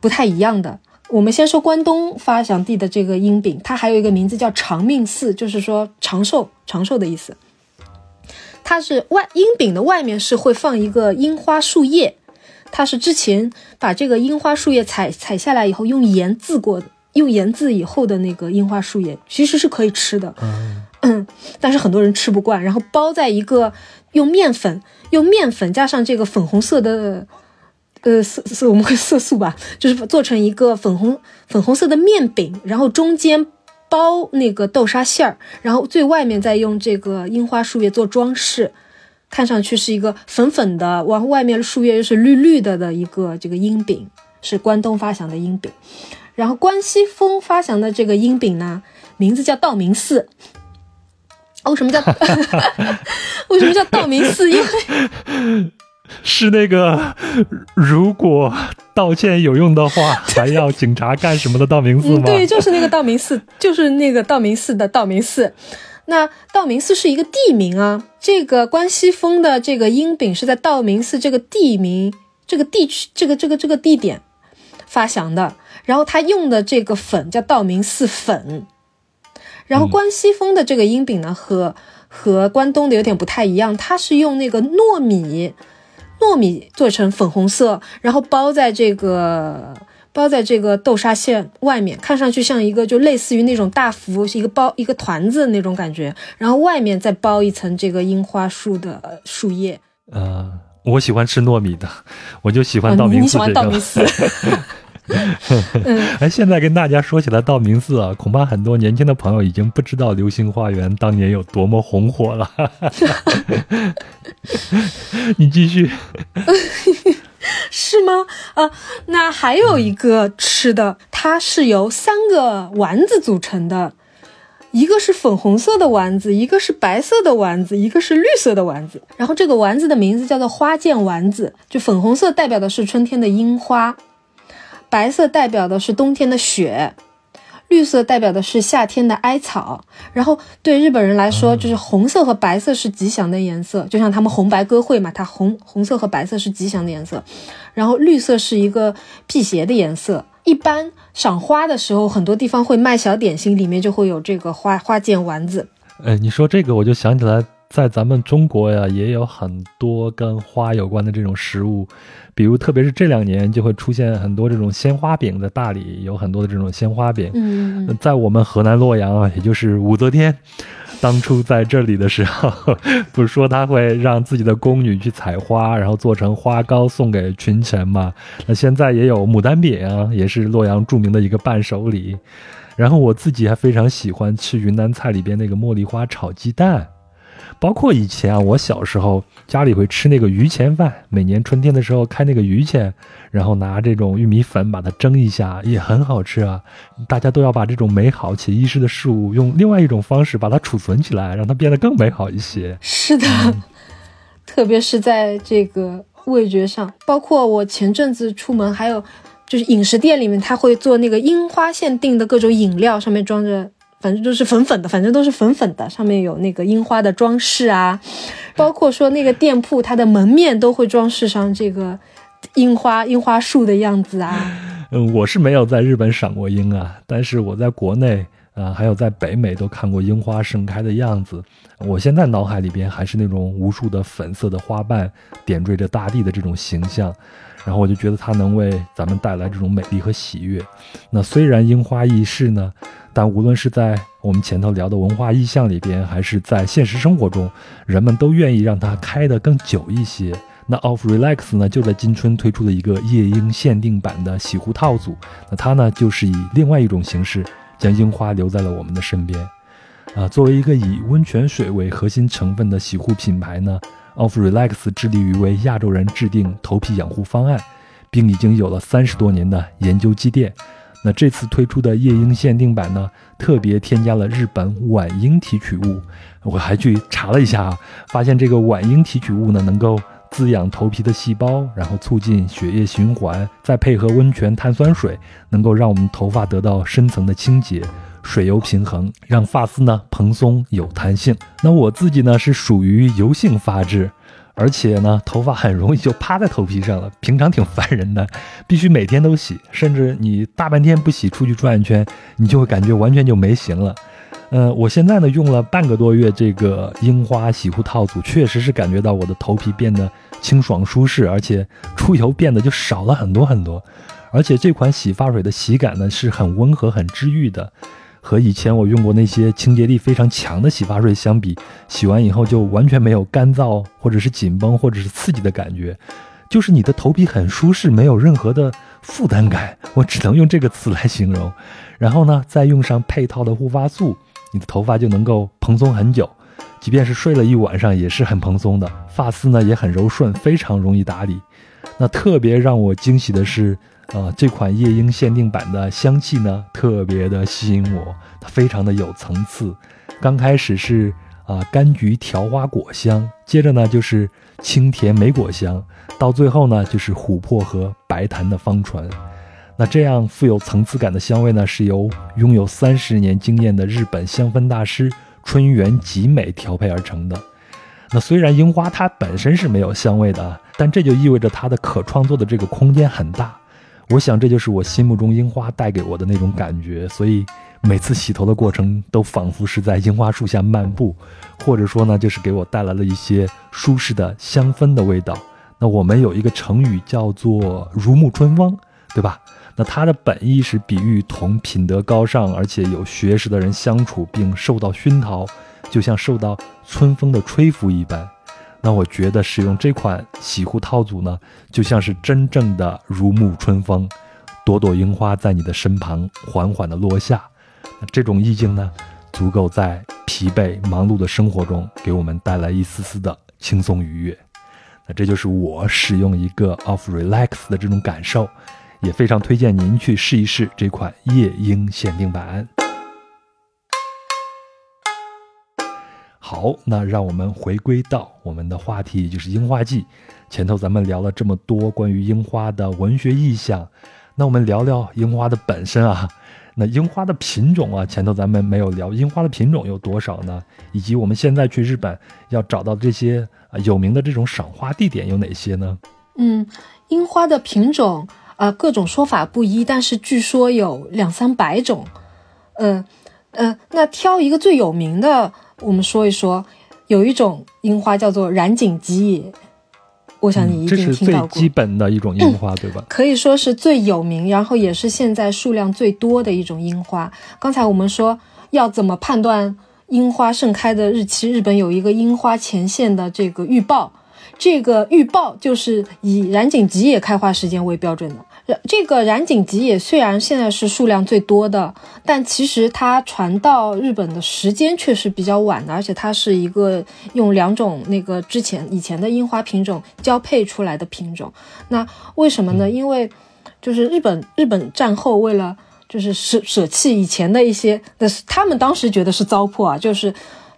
不太一样的。我们先说关东发祥地的这个樱饼，它还有一个名字叫长命寺，就是说长寿长寿的意思。它是外樱饼的外面是会放一个樱花树叶。它是之前把这个樱花树叶采采下来以后，用盐渍过的，用盐渍以后的那个樱花树叶，其实是可以吃的。嗯，但是很多人吃不惯，然后包在一个用面粉，用面粉加上这个粉红色的，呃色色我们会色素吧，就是做成一个粉红粉红色的面饼，然后中间包那个豆沙馅儿，然后最外面再用这个樱花树叶做装饰。看上去是一个粉粉的，往外面树叶又是绿绿的的一个这个樱饼，是关东发祥的樱饼。然后关西风发祥的这个樱饼呢，名字叫道明寺。为什么叫为什么叫道明寺？因为 是那个如果道歉有用的话，还要警察干什么的道明寺吗？对，就是那个道明寺，就是那个道明寺的道明寺。那道明寺是一个地名啊，这个关西风的这个音饼是在道明寺这个地名、这个地区、这个这个这个地点发祥的。然后他用的这个粉叫道明寺粉。然后关西风的这个音饼呢，和和关东的有点不太一样，它是用那个糯米糯米做成粉红色，然后包在这个。包在这个豆沙馅外面，看上去像一个就类似于那种大福，是一个包一个团子那种感觉，然后外面再包一层这个樱花树的树叶。呃，我喜欢吃糯米的，我就喜欢道明寺。你喜欢道明寺？哎，现在跟大家说起来道明寺啊，恐怕很多年轻的朋友已经不知道流星花园当年有多么红火了。你继续。是吗？啊，那还有一个吃的，它是由三个丸子组成的，一个是粉红色的丸子，一个是白色的丸子，一个是绿色的丸子。然后这个丸子的名字叫做花见丸子，就粉红色代表的是春天的樱花，白色代表的是冬天的雪。绿色代表的是夏天的艾草，然后对日本人来说，就是红色和白色是吉祥的颜色，就像他们红白歌会嘛，它红红色和白色是吉祥的颜色，然后绿色是一个辟邪的颜色。一般赏花的时候，很多地方会卖小点心，里面就会有这个花花见丸子。哎，你说这个我就想起来。在咱们中国呀，也有很多跟花有关的这种食物，比如特别是这两年就会出现很多这种鲜花饼，在大理有很多的这种鲜花饼。嗯，在我们河南洛阳啊，也就是武则天当初在这里的时候，不是说她会让自己的宫女去采花，然后做成花糕送给群臣嘛？那现在也有牡丹饼啊，也是洛阳著名的一个伴手礼。然后我自己还非常喜欢吃云南菜里边那个茉莉花炒鸡蛋。包括以前啊，我小时候家里会吃那个榆钱饭，每年春天的时候开那个榆钱，然后拿这种玉米粉把它蒸一下，也很好吃啊。大家都要把这种美好且易逝的事物，用另外一种方式把它储存起来，让它变得更美好一些。是的，特别是在这个味觉上，包括我前阵子出门，还有就是饮食店里面，他会做那个樱花限定的各种饮料，上面装着。反正都是粉粉的，反正都是粉粉的，上面有那个樱花的装饰啊，包括说那个店铺它的门面都会装饰上这个樱花樱花树的样子啊。嗯，我是没有在日本赏过樱啊，但是我在国内啊，还有在北美都看过樱花盛开的样子。我现在脑海里边还是那种无数的粉色的花瓣点缀着大地的这种形象，然后我就觉得它能为咱们带来这种美丽和喜悦。那虽然樱花易逝呢。但无论是在我们前头聊的文化意象里边，还是在现实生活中，人们都愿意让它开得更久一些。那 Off Relax 呢，就在今春推出了一个夜莺限定版的洗护套组。那它呢，就是以另外一种形式，将樱花留在了我们的身边。啊，作为一个以温泉水为核心成分的洗护品牌呢，Of Relax 致力于为亚洲人制定头皮养护方案，并已经有了三十多年的研究积淀。那这次推出的夜莺限定版呢，特别添加了日本晚樱提取物。我还去查了一下啊，发现这个晚樱提取物呢，能够滋养头皮的细胞，然后促进血液循环，再配合温泉碳酸水，能够让我们头发得到深层的清洁，水油平衡，让发丝呢蓬松有弹性。那我自己呢是属于油性发质。而且呢，头发很容易就趴在头皮上了，平常挺烦人的，必须每天都洗，甚至你大半天不洗出去转一圈，你就会感觉完全就没形了。嗯，我现在呢用了半个多月这个樱花洗护套组，确实是感觉到我的头皮变得清爽舒适，而且出油变得就少了很多很多。而且这款洗发水的洗感呢是很温和、很治愈的。和以前我用过那些清洁力非常强的洗发水相比，洗完以后就完全没有干燥或者是紧绷或者是刺激的感觉，就是你的头皮很舒适，没有任何的负担感，我只能用这个词来形容。然后呢，再用上配套的护发素，你的头发就能够蓬松很久，即便是睡了一晚上也是很蓬松的，发丝呢也很柔顺，非常容易打理。那特别让我惊喜的是。呃，这款夜莺限定版的香气呢，特别的吸引我，它非常的有层次。刚开始是啊柑橘调花果香，接着呢就是清甜莓果香，到最后呢就是琥珀和白檀的芳醇。那这样富有层次感的香味呢，是由拥有三十年经验的日本香氛大师春原吉美调配而成的。那虽然樱花它本身是没有香味的，但这就意味着它的可创作的这个空间很大。我想，这就是我心目中樱花带给我的那种感觉，所以每次洗头的过程都仿佛是在樱花树下漫步，或者说呢，就是给我带来了一些舒适的香氛的味道。那我们有一个成语叫做“如沐春风”，对吧？那它的本意是比喻同品德高尚而且有学识的人相处，并受到熏陶，就像受到春风的吹拂一般。那我觉得使用这款洗护套组呢，就像是真正的如沐春风，朵朵樱花在你的身旁缓缓地落下，这种意境呢，足够在疲惫忙碌的生活中给我们带来一丝丝的轻松愉悦。那这就是我使用一个 of relax 的这种感受，也非常推荐您去试一试这款夜莺限定版。好，那让我们回归到我们的话题，就是樱花季。前头咱们聊了这么多关于樱花的文学意象，那我们聊聊樱花的本身啊。那樱花的品种啊，前头咱们没有聊，樱花的品种有多少呢？以及我们现在去日本要找到这些啊有名的这种赏花地点有哪些呢？嗯，樱花的品种啊，各种说法不一，但是据说有两三百种。嗯嗯，那挑一个最有名的。我们说一说，有一种樱花叫做染井吉野，我想你一定听到过。这是最基本的一种樱花，对吧？可以说是最有名，然后也是现在数量最多的一种樱花。刚才我们说要怎么判断樱花盛开的日期，日本有一个樱花前线的这个预报，这个预报就是以染井吉野开花时间为标准的。这个染井吉野虽然现在是数量最多的，但其实它传到日本的时间却是比较晚的，而且它是一个用两种那个之前以前的樱花品种交配出来的品种。那为什么呢？因为就是日本日本战后为了就是舍舍弃以前的一些，的他们当时觉得是糟粕啊，就是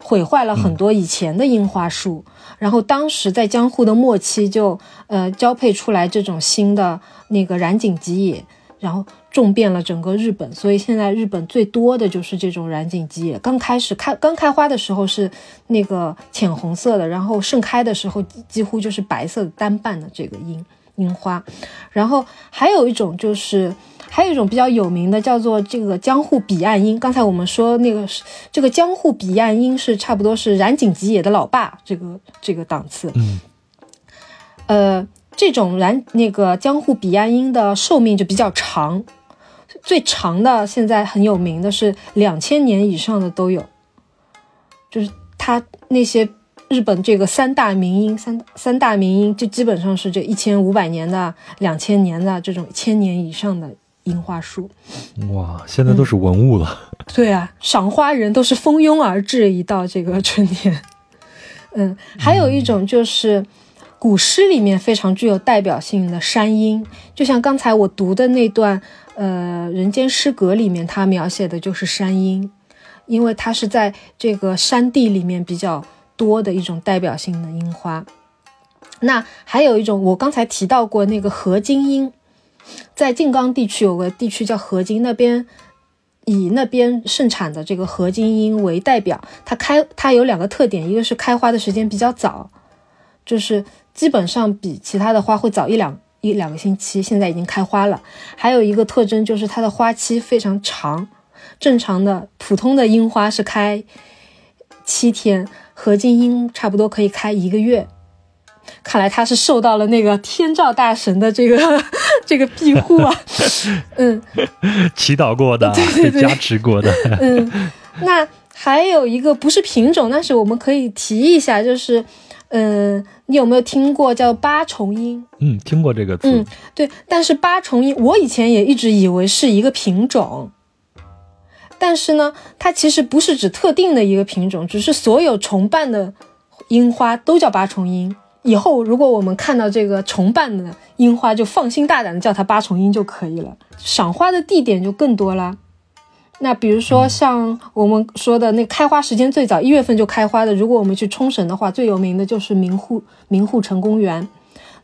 毁坏了很多以前的樱花树。然后当时在江户的末期就呃交配出来这种新的那个染井吉野，然后种遍了整个日本，所以现在日本最多的就是这种染井吉野。刚开始开刚开花的时候是那个浅红色的，然后盛开的时候几乎就是白色的单瓣的这个樱樱花。然后还有一种就是还有一种比较有名的叫做这个江户彼岸樱。刚才我们说那个是这个江户彼岸樱是差不多是染井吉野的老爸，这个这个档次。嗯，呃。这种染那个江户彼岸樱的寿命就比较长，最长的现在很有名的是两千年以上的都有，就是它那些日本这个三大名樱三三大名樱就基本上是这一千五百年的、两千年的这种千年以上的樱花树。哇，现在都是文物了。对啊，赏花人都是蜂拥而至，一到这个春天。嗯，还有一种就是。古诗里面非常具有代表性的山樱，就像刚才我读的那段，呃，人间失格里面，它描写的就是山樱，因为它是在这个山地里面比较多的一种代表性的樱花。那还有一种，我刚才提到过那个河津樱，在静冈地区有个地区叫河津，那边以那边盛产的这个河津樱为代表，它开它有两个特点，一个是开花的时间比较早，就是。基本上比其他的花会早一两一两个星期，现在已经开花了。还有一个特征就是它的花期非常长，正常的普通的樱花是开七天，合金樱差不多可以开一个月。看来他是受到了那个天照大神的这个 这个庇护啊，嗯，祈祷过的，对对，加持过的，嗯。那还有一个不是品种，但是我们可以提一下，就是。嗯，你有没有听过叫八重樱？嗯，听过这个词。嗯，对。但是八重樱，我以前也一直以为是一个品种，但是呢，它其实不是指特定的一个品种，只是所有重瓣的樱花都叫八重樱。以后如果我们看到这个重瓣的樱花，就放心大胆的叫它八重樱就可以了。赏花的地点就更多了。那比如说像我们说的那开花时间最早一月份就开花的，如果我们去冲绳的话，最有名的就是明户明户城公园，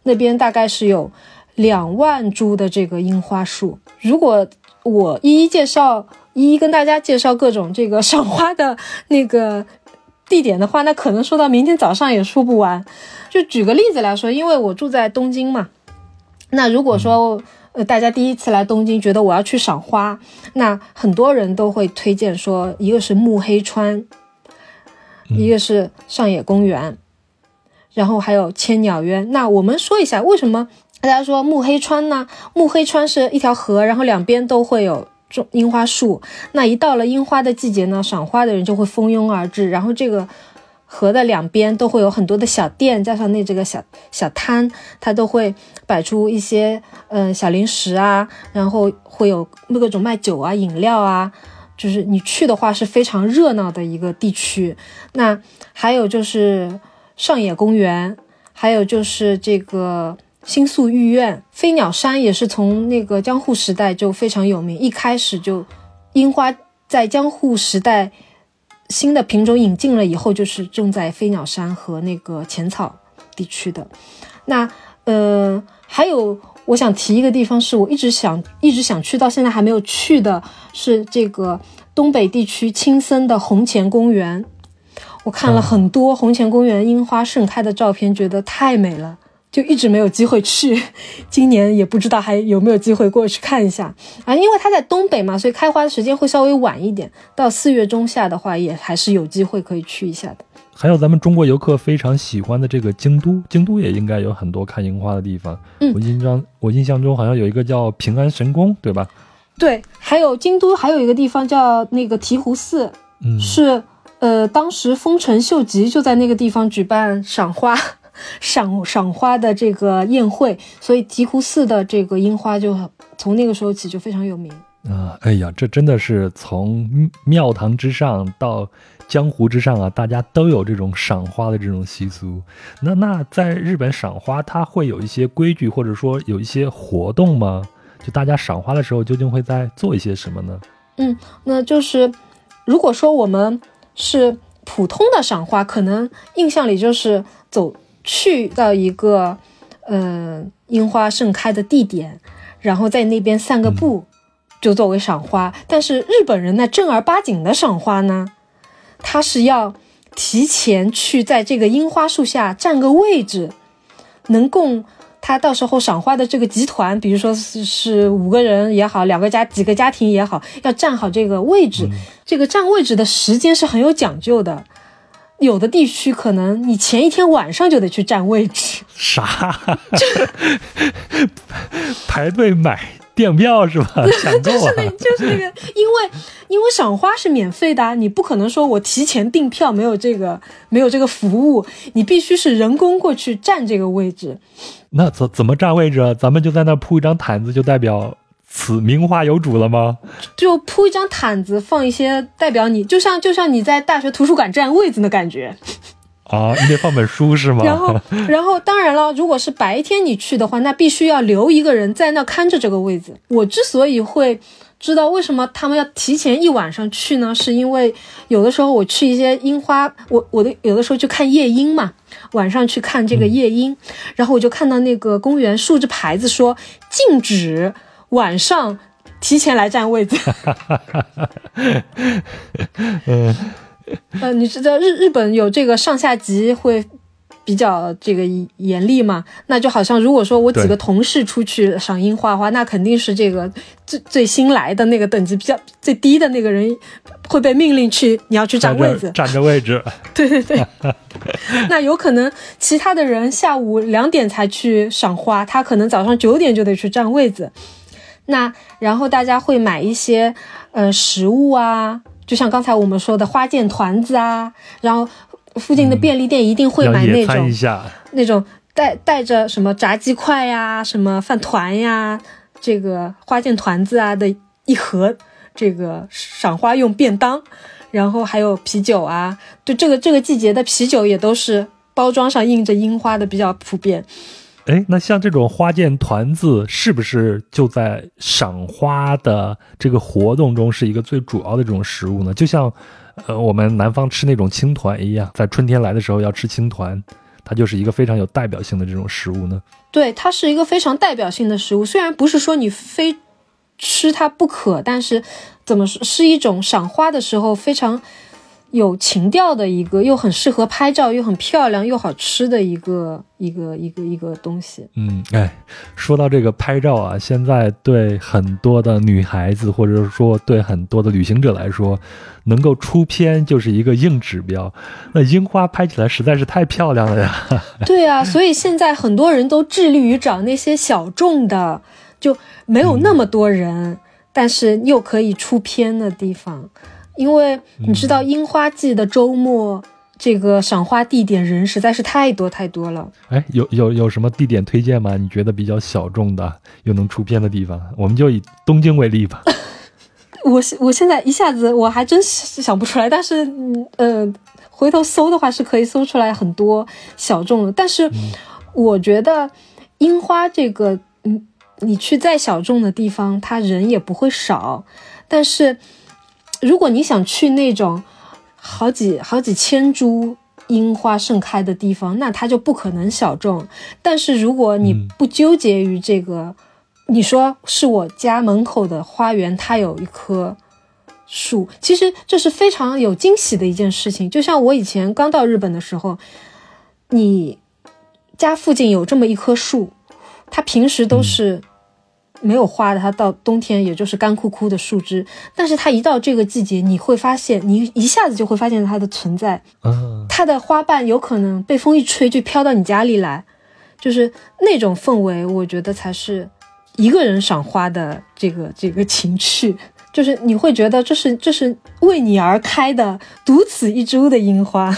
那边大概是有两万株的这个樱花树。如果我一一介绍，一一跟大家介绍各种这个赏花的那个地点的话，那可能说到明天早上也说不完。就举个例子来说，因为我住在东京嘛，那如果说。呃，大家第一次来东京，觉得我要去赏花，那很多人都会推荐说，一个是目黑川，一个是上野公园，然后还有千鸟渊。那我们说一下，为什么大家说目黑川呢？目黑川是一条河，然后两边都会有种樱花树。那一到了樱花的季节呢，赏花的人就会蜂拥而至，然后这个。河的两边都会有很多的小店，加上那这个小小摊，它都会摆出一些嗯小零食啊，然后会有各种卖酒啊、饮料啊，就是你去的话是非常热闹的一个地区。那还有就是上野公园，还有就是这个新宿御苑、飞鸟山也是从那个江户时代就非常有名，一开始就樱花在江户时代新的品种引进了以后，就是种在飞鸟山和那个浅草地区的。那呃，还有我想提一个地方，是我一直想一直想去到现在还没有去的，是这个东北地区青森的红前公园。我看了很多红前公园樱花盛开的照片，觉得太美了，就一直没有机会去。今年也不知道还有没有机会过去看一下啊，因为它在东北嘛，所以开花的时间会稍微晚一点。到四月中下的话，也还是有机会可以去一下的。还有咱们中国游客非常喜欢的这个京都，京都也应该有很多看樱花的地方。嗯我印象我印象中好像有一个叫平安神宫，对吧？对，还有京都还有一个地方叫那个醍醐寺，嗯，是呃，当时丰臣秀吉就在那个地方举办赏花、赏赏花的这个宴会，所以醍醐寺的这个樱花就从那个时候起就非常有名。啊，哎呀，这真的是从庙堂之上到江湖之上啊，大家都有这种赏花的这种习俗。那那在日本赏花，它会有一些规矩，或者说有一些活动吗？就大家赏花的时候，究竟会在做一些什么呢？嗯，那就是如果说我们是普通的赏花，可能印象里就是走去到一个呃樱花盛开的地点，然后在那边散个步，就作为赏花。但是日本人呢，正儿八经的赏花呢，他是要提前去在这个樱花树下占个位置，能供他到时候赏花的这个集团，比如说是是五个人也好，两个家几个家庭也好，要占好这个位置。这个占位置的时间是很有讲究的。有的地区可能你前一天晚上就得去占位置，啥？排队买电票是吧？抢购啊就是那，就是那个，因为因为赏花是免费的啊，你不可能说我提前订票没有这个没有这个服务，你必须是人工过去占这个位置。那怎怎么占位置啊？咱们就在那铺一张毯子，就代表此名花有主了吗？就铺一张毯子，放一些代表你，就像就像你在大学图书馆占位子的感觉。啊，你得放本书是吗？然后，然后当然了，如果是白天你去的话，那必须要留一个人在那看着这个位子。我之所以会知道为什么他们要提前一晚上去呢，是因为有的时候我去一些樱花，我我的有的时候去看夜莺嘛，晚上去看这个夜莺，然后我就看到那个公园竖着牌子说禁止晚上提前来占位子。嗯，呃，你知道日日本有这个上下级会比较这个严厉嘛？那就好像如果说我几个同事出去赏樱花的话，那肯定是这个最最新来的那个等级比较最低的那个人会被命令去你要去占位子。占着位置。对 对对，那有可能其他的人下午两点才去赏花，他可能早上九点就得去占位子。那然后大家会买一些呃食物啊，就像刚才我们说的花见团子啊，然后附近的便利店一定会买那种、那种带带着什么炸鸡块呀、什么饭团呀、这个花见团子啊的一盒，这个赏花用便当，然后还有啤酒啊，就这个这个季节的啤酒也都是包装上印着樱花的，比较普遍。哎，那像这种花见团子，是不是就在赏花的这个活动中是一个最主要的这种食物呢？就像，呃，我们南方吃那种青团一样，在春天来的时候要吃青团，它就是一个非常有代表性的这种食物呢。对，它是一个非常代表性的食物，虽然不是说你非吃它不可，但是怎么说是一种赏花的时候非常有情调的一个，又很适合拍照，又很漂亮，又好吃的一个一个一个一个东西。嗯，哎，说到这个拍照啊，现在对很多的女孩子，或者说对很多的旅行者来说，能够出片就是一个硬指标。那樱花拍起来实在是太漂亮了呀！对啊，所以现在很多人都致力于找那些小众的，就没有那么多人，但是又可以出片的地方。因为你知道，樱花季的周末，这个赏花地点人实在是太多太多了。哎，有有有什么地点推荐吗？你觉得比较小众的又能出片的地方？我们就以东京为例吧。我现我现在一下子我还真是想不出来，但是嗯呃，回头搜的话是可以搜出来很多小众的。但是我觉得樱花这个，嗯，你去再小众的地方，它人也不会少。但是，如果你想去那种好几好几千株樱花盛开的地方，那它就不可能小众。但是如果你不纠结于这个，你说是我家门口的花园，它有一棵树，其实这是非常有惊喜的一件事情。就像我以前刚到日本的时候，你家附近有这么一棵树，它平时都是没有花的，它到冬天也就是干枯枯的树枝。但是它一到这个季节，你会发现，你一下子就会发现它的存在。它的花瓣有可能被风一吹就飘到你家里来，就是那种氛围，我觉得才是。一个人赏花的这个这个情趣，就是你会觉得这是这是为你而开的独此一株的樱花。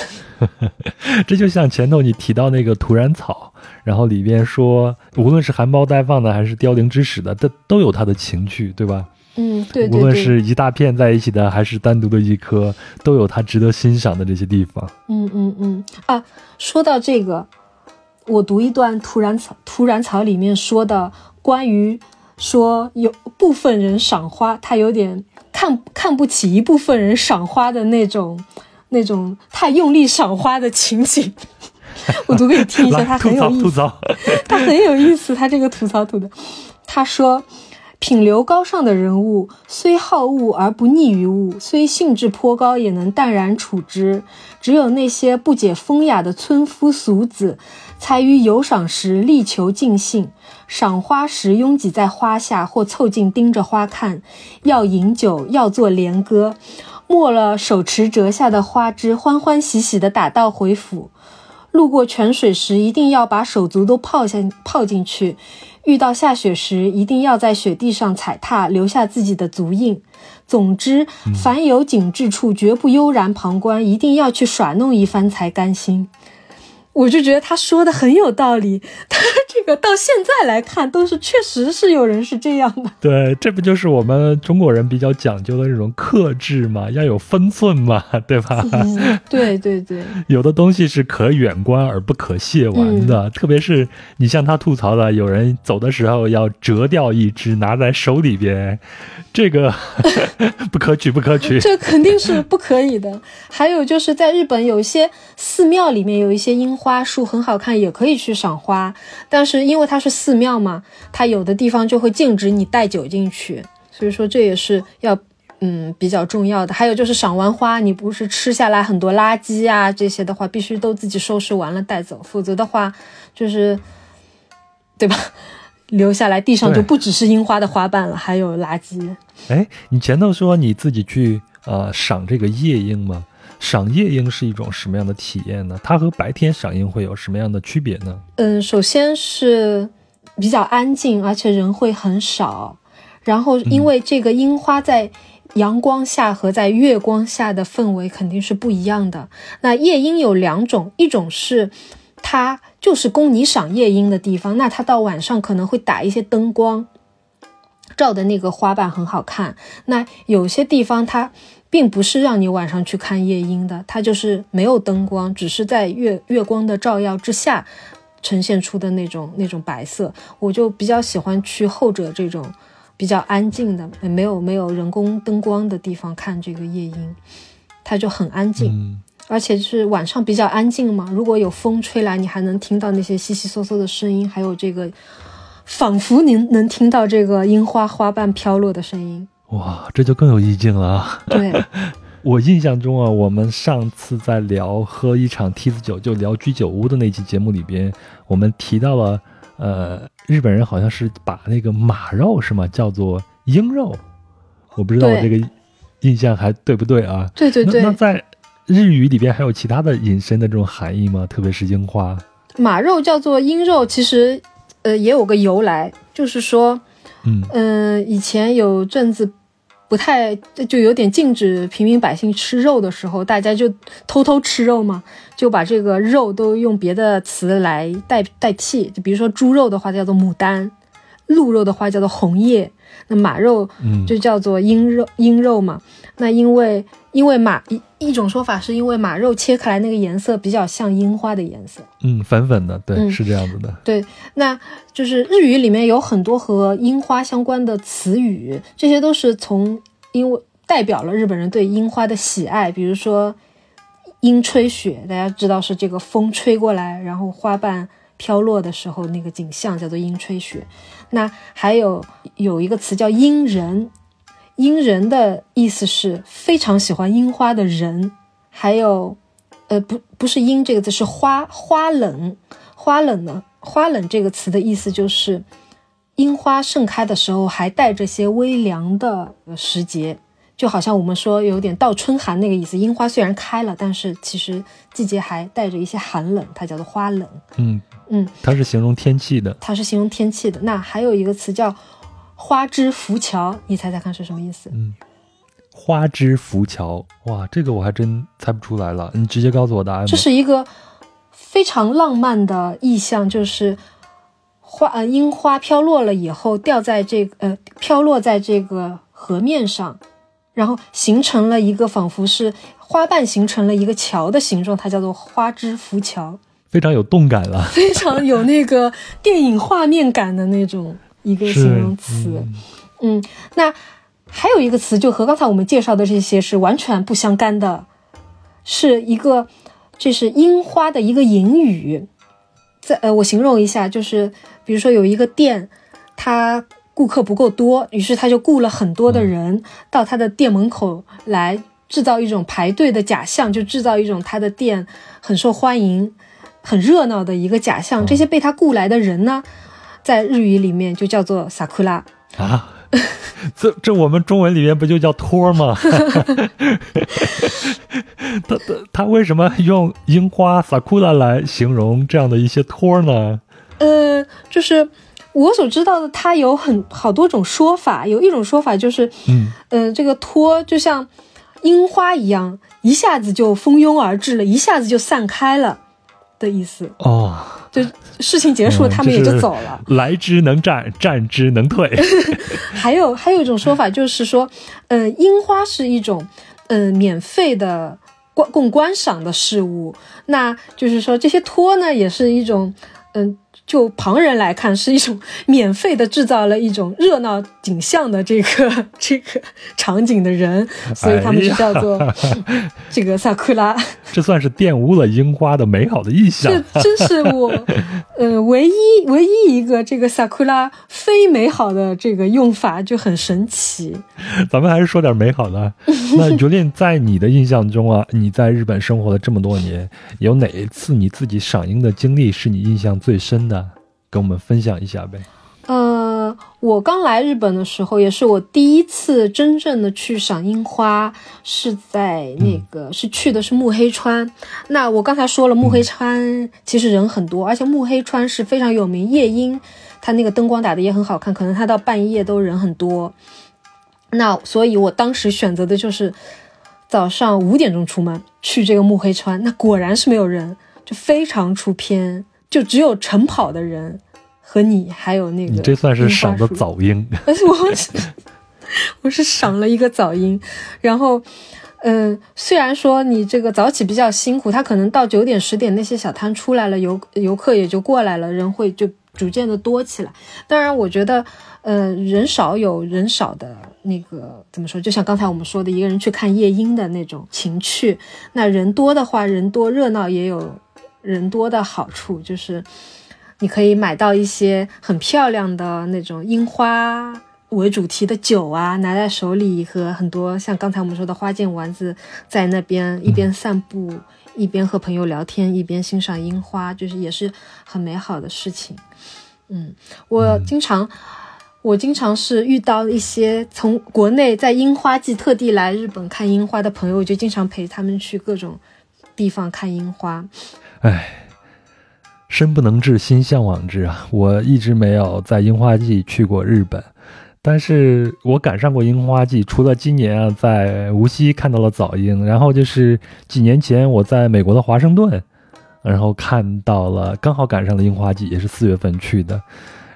这就像前头你提到那个土壤草，然后里边说，无论是含苞待放的还是凋零之始的，它都有它的情趣，对吧？嗯，对。无论是一大片在一起的，还是单独的一颗，都有它值得欣赏的这些地方。嗯嗯嗯啊，说到这个，我读一段土壤草土壤草里面说的。关于说有部分人赏花，他有点看看不起一部分人赏花的那种那种太用力赏花的情景，我读给你听一下，他 很有意思，他很有意思，他这个吐槽吐的，他说。品流高尚的人物，虽好物而不溺于物，虽兴致颇高也能淡然处之。只有那些不解风雅的村夫俗子，才于游赏时力求尽兴。赏花时拥挤在花下，或凑近盯着花看，要饮酒，要做连歌。没了手持折下的花枝，欢欢喜喜地打道回府。路过泉水时，一定要把手足都泡下泡进去。遇到下雪时，一定要在雪地上踩踏，留下自己的足印。总之，凡有景致处，绝不悠然旁观，一定要去耍弄一番才甘心。我就觉得他说的很有道理，他 这个到现在来看，都是确实是有人是这样的。对，这不就是我们中国人比较讲究的那种克制嘛，要有分寸嘛，对吧？嗯对对对，有的东西是可远观而不可亵玩的，特别是你像他吐槽的，有人走的时候要折掉一只拿在手里边，这个 不可取，不可取，这肯定是不可以的。还有就是在日本有一些寺庙里面有一些樱。花束很好看，也可以去赏花，但是因为它是寺庙嘛，它有的地方就会禁止你带酒进去，所以说这也是要嗯比较重要的。还有就是赏完花，你不是吃下来很多垃圾啊这些的话，必须都自己收拾完了带走，否则的话就是对吧？留下来地上就不只是樱花的花瓣了，还有垃圾。哎，你前头说你自己去呃赏这个夜莺吗？赏夜莺是一种什么样的体验呢？它和白天赏樱会有什么样的区别呢？嗯，首先是比较安静，而且人会很少。然后，因为这个樱花在阳光下和在月光下的氛围肯定是不一样的。那夜莺有两种，一种是它就是供你赏夜莺的地方，那它到晚上可能会打一些灯光，照的那个花瓣很好看。那有些地方它。并不是让你晚上去看夜莺的，它就是没有灯光，只是在月月光的照耀之下呈现出的那种那种白色。我就比较喜欢去后者这种比较安静的，没有没有人工灯光的地方看这个夜莺，它就很安静，而且是晚上比较安静嘛。如果有风吹来，你还能听到那些悉悉嗦嗦的声音，还有这个仿佛您能听到这个樱花花瓣飘落的声音。哇，这就更有意境了啊。对，我印象中啊，我们上次在聊喝一场梯子酒，就聊居酒屋的那期节目里边，我们提到了，呃，日本人好像是把那个马肉是吗，叫做鹰肉，我不知道我这个印象还对不对啊？对对对。那在日语里边还有其他的引申的这种含义吗？特别是樱花，马肉叫做鹰肉，其实呃也有个由来，就是说，嗯嗯，以前有阵子。不太就有点禁止平民百姓吃肉的时候，大家就偷偷吃肉嘛，就把这个肉都用别的词来代代替。就比如说猪肉的话叫做牡丹，鹿肉的话叫做红叶，那马肉嗯，就叫做鹰肉，鹰肉嘛。那因为因为马一一种说法是因为马肉切开来那个颜色比较像樱花的颜色，嗯，粉粉的，对，嗯是这样子的。对，那就是日语里面有很多和樱花相关的词语，这些都是从因为代表了日本人对樱花的喜爱，比如说樱吹雪，大家知道是这个风吹过来，然后花瓣飘落的时候那个景象叫做樱吹雪。那还有有一个词叫樱人，樱人的意思是非常喜欢樱花的人，还有呃不不是樱这个字是花花冷，花冷呢花冷这个词的意思就是樱花盛开的时候还带着些微凉的呃时节。就好像我们说有点倒春寒那个意思，樱花虽然开了，但是其实季节还带着一些寒冷，它叫做花冷。嗯嗯，它是形容天气的。它是形容天气的。那还有一个词叫花枝浮桥，你猜猜看是什么意思？嗯花枝浮桥，哇，这个我还真猜不出来了。你直接告诉我答案吧。这是一个非常浪漫的意象，就是花呃樱花飘落了以后掉在这个呃飘落在这个河面上，然后形成了一个仿佛是花瓣形成了一个桥的形状，它叫做花枝浮桥，非常有动感了。非常有那个电影画面感的那种一个形容词。嗯嗯，那还有一个词，就和刚才我们介绍的这些是完全不相干的，是一个，这是樱花的一个隐语。在呃，我形容一下，就是比如说有一个店，它顾客不够多，于是他就雇了很多的人到他的店门口来制造一种排队的假象，就制造一种他的店很受欢迎、很热闹的一个假象。这些被他雇来的人呢，在日语里面就叫做 sakura。啊，这这我们中文里面不就叫托儿吗？他他他为什么用樱花 sakura 来形容这样的一些托儿呢？呃，就是我所知道的，它有很好多种说法。有一种说法就是，嗯，呃，这个托就像樱花一样，一下子就蜂拥而至了，一下子就散开了的意思。哦，就事情结束他们也就走了。来之能战，战之能退。还有还有一种说法就是说，呃，樱花是一种呃免费的观供观赏的事物，那就是说这些托呢也是一种嗯。就旁人来看，是一种免费的制造了一种热闹景象的这个这个场景的人，所以他们就叫做这个萨库拉。这算是玷污了樱花的美好的意象。这真是我，呃，唯一唯一一个这个萨库拉非美好的这个用法就很神奇。咱们还是说点美好的。那 Julien 在你的印象中啊，你在日本生活了这么多年，有哪一次你自己赏樱的经历是你印象最深的？跟我们分享一下呗。呃，我刚来日本的时候，也是我第一次真正的去赏樱花，是在那个、是去的是目黑川。那我刚才说了，目黑川其实人很多，而且目黑川是非常有名，夜樱它那个灯光打的也很好看，可能它到半夜都人很多。那所以，我当时选择的就是早上五点钟出门去这个目黑川，那果然是没有人，就非常出片，就只有晨跑的人和你，还有那个你这算是赏的 早樱。我是 我是赏了一个早樱，然后，嗯，虽然说你这个早起比较辛苦，他可能到九点十点那些小摊出来了，游游客也就过来了，人会就逐渐的多起来。当然，我觉得，呃，人少有人少的那个怎么说？就像刚才我们说的，一个人去看夜莺的那种情趣。那人多的话，人多热闹也有人多的好处，就是你可以买到一些很漂亮的那种樱花为主题的酒啊，拿在手里和很多像刚才我们说的花见丸子在那边一边散步，一边和朋友聊天，一边欣赏樱花，就是也是很美好的事情。嗯，我经常。我经常是遇到一些从国内在樱花季特地来日本看樱花的朋友，我就经常陪他们去各种地方看樱花。唉，身不能至，心向往之啊！我一直没有在樱花季去过日本，但是我赶上过樱花季。除了今年啊，在无锡看到了早樱，然后就是几年前我在美国的华盛顿，然后看到了，刚好赶上了樱花季，也是四月份去的。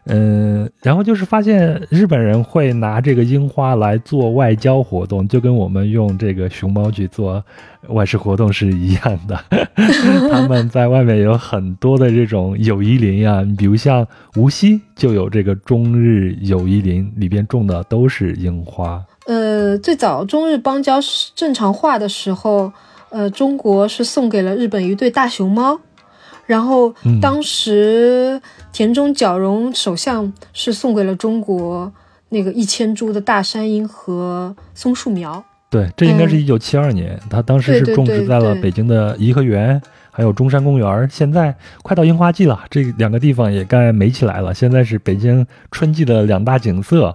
嗯，然后就是发现日本人会拿这个樱花来做外交活动，就跟我们用这个熊猫去做外事活动是一样的。他们在外面有很多的这种友谊林啊，比如像无锡就有这个中日友谊林，里边种的都是樱花。呃，最早中日邦交正常化的时候，呃，中国是送给了日本一对大熊猫。然后当时田中角荣首相是送给了中国那个一千株的大山樱和松树苗。对，这应该是一九七二年，他当时是种植在了北京的颐和园，还有中山公园。现在快到樱花季了，这两个地方也该美起来了。现在是北京春季的两大景色。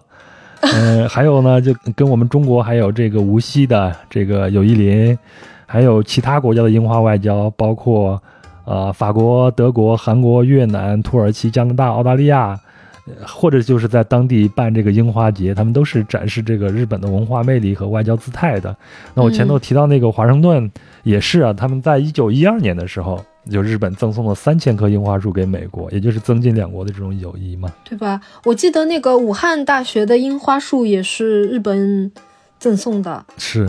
嗯，还有呢，就跟我们中国还有这个无锡的这个友谊林，还有其他国家的樱花外交，包括。呃，法国、德国、韩国、越南、土耳其、加拿大、澳大利亚，或者就是在当地办这个樱花节，他们都是展示这个日本的文化魅力和外交姿态的。那我前头提到那个华盛顿也是啊，他们在一九一二年的时候，就日本赠送了三千棵樱花树给美国，也就是增进两国的这种友谊嘛，对吧？我记得那个武汉大学的樱花树也是日本赠送的，是。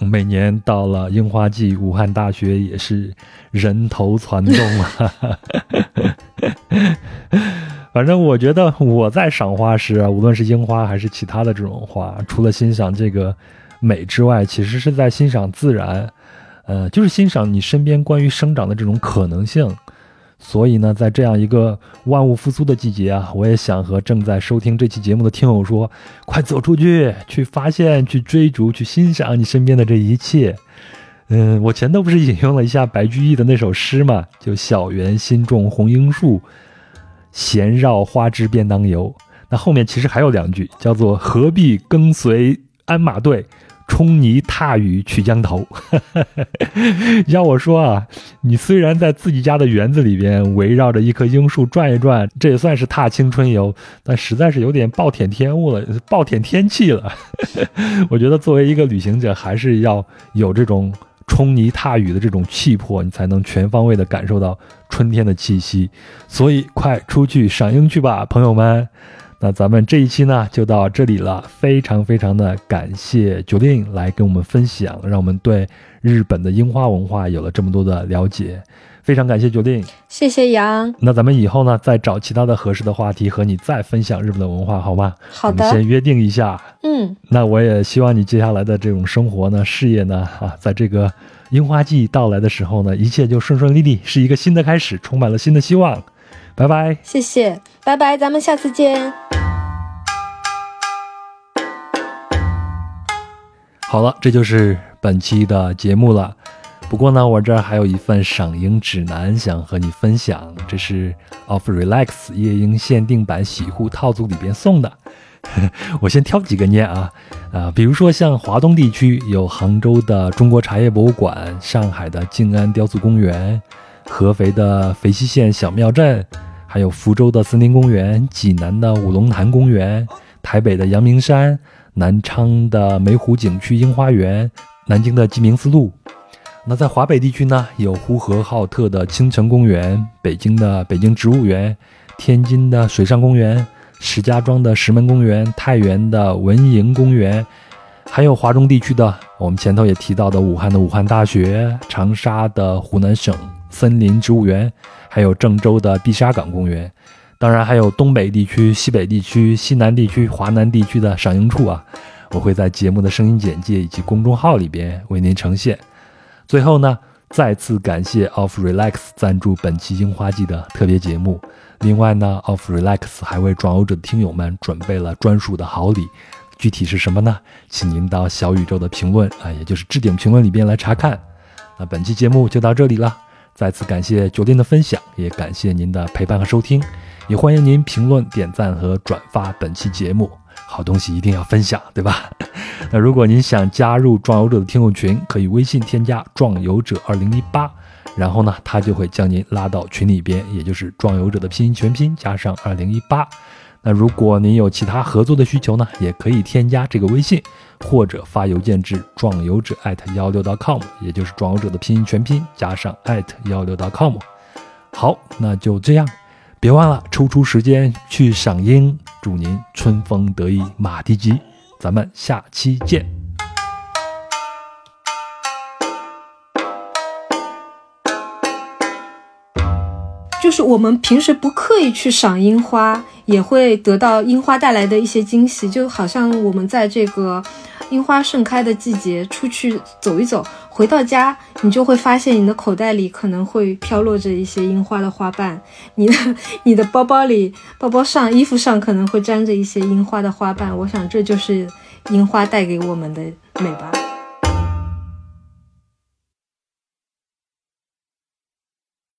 每年到了樱花季，武汉大学也是人头攒动啊。反正我觉得我在赏花时啊，无论是樱花还是其他的这种花，除了欣赏这个美之外，其实是在欣赏自然，呃，就是欣赏你身边关于生长的这种可能性。所以呢，在这样一个万物复苏的季节啊，我也想和正在收听这期节目的听友说：快走出去，去发现，去追逐，去欣赏你身边的这一切。嗯，我前头不是引用了一下白居易的那首诗嘛？就“小园新种红樱树，闲绕花枝便当游”。那后面其实还有两句，叫做“何必跟随鞍马队”。冲泥踏雨去江头，要我说啊，你虽然在自己家的园子里边围绕着一棵樱树转一转，这也算是踏青春游，但实在是有点暴殄天物了，暴殄天气了。我觉得作为一个旅行者，还是要有这种冲泥踏雨的这种气魄，你才能全方位的感受到春天的气息。所以，快出去赏樱去吧，朋友们。那咱们这一期呢就到这里了，非常非常的感谢九令来跟我们分享，让我们对日本的樱花文化有了这么多的了解，非常感谢九令，谢谢杨。那咱们以后呢再找其他的合适的话题和你再分享日本的文化，好吗？好的，先约定一下。嗯，那我也希望你接下来的这种生活呢、事业呢，啊，在这个樱花季到来的时候呢，一切就顺顺利利，是一个新的开始，充满了新的希望。拜拜，谢谢，拜拜，咱们下次见。好了，这就是本期的节目了。不过呢，我这儿还有一份赏樱指南想和你分享，这是 Off Relax 夜樱限定版洗护套组里边送的。我先挑几个念啊啊，比如说像华东地区有杭州的中国茶叶博物馆、上海的静安雕塑公园、合肥的肥西县小庙镇。还有福州的森林公园、济南的五龙潭公园、台北的阳明山、南昌的梅湖景区樱花园、南京的鸡鸣寺路。那在华北地区呢，有呼和浩特的青城公园、北京的北京植物园、天津的水上公园、石家庄的石门公园、太原的文营公园，还有华中地区的，我们前头也提到的武汉的武汉大学、长沙的湖南省森林植物园。还有郑州的碧沙岗公园，当然还有东北地区、西北地区、西南地区、华南地区的赏樱处啊，我会在节目的声音简介以及公众号里边为您呈现。最后呢，再次感谢 Off Relax 赞助本期樱花季的特别节目。另外呢，Off Relax 还为转欧者的听友们准备了专属的好礼，具体是什么呢？请您到小宇宙的评论啊，也就是置顶评论里边来查看。那本期节目就到这里了。再次感谢酒店的分享，也感谢您的陪伴和收听，也欢迎您评论、点赞和转发本期节目。好东西一定要分享，对吧？那如果您想加入壮游者的听友群，可以微信添加“壮游者二零一八”，然后呢，他就会将您拉到群里边，也就是“壮游者”的拼音全拼加上二零一八。那如果您有其他合作的需求呢，也可以添加这个微信，或者发邮件至壮游者艾特幺六 .com，也就是壮游者的拼音全拼加上艾特幺六 .com。好，那就这样，别忘了抽出时间去赏樱，祝您春风得意马蹄疾。咱们下期见。就是我们平时不刻意去赏樱花，也会得到樱花带来的一些惊喜。就好像我们在这个樱花盛开的季节出去走一走，回到家，你就会发现你的口袋里可能会飘落着一些樱花的花瓣，你的你的包包里、包包上、衣服上可能会沾着一些樱花的花瓣。我想这就是樱花带给我们的美吧。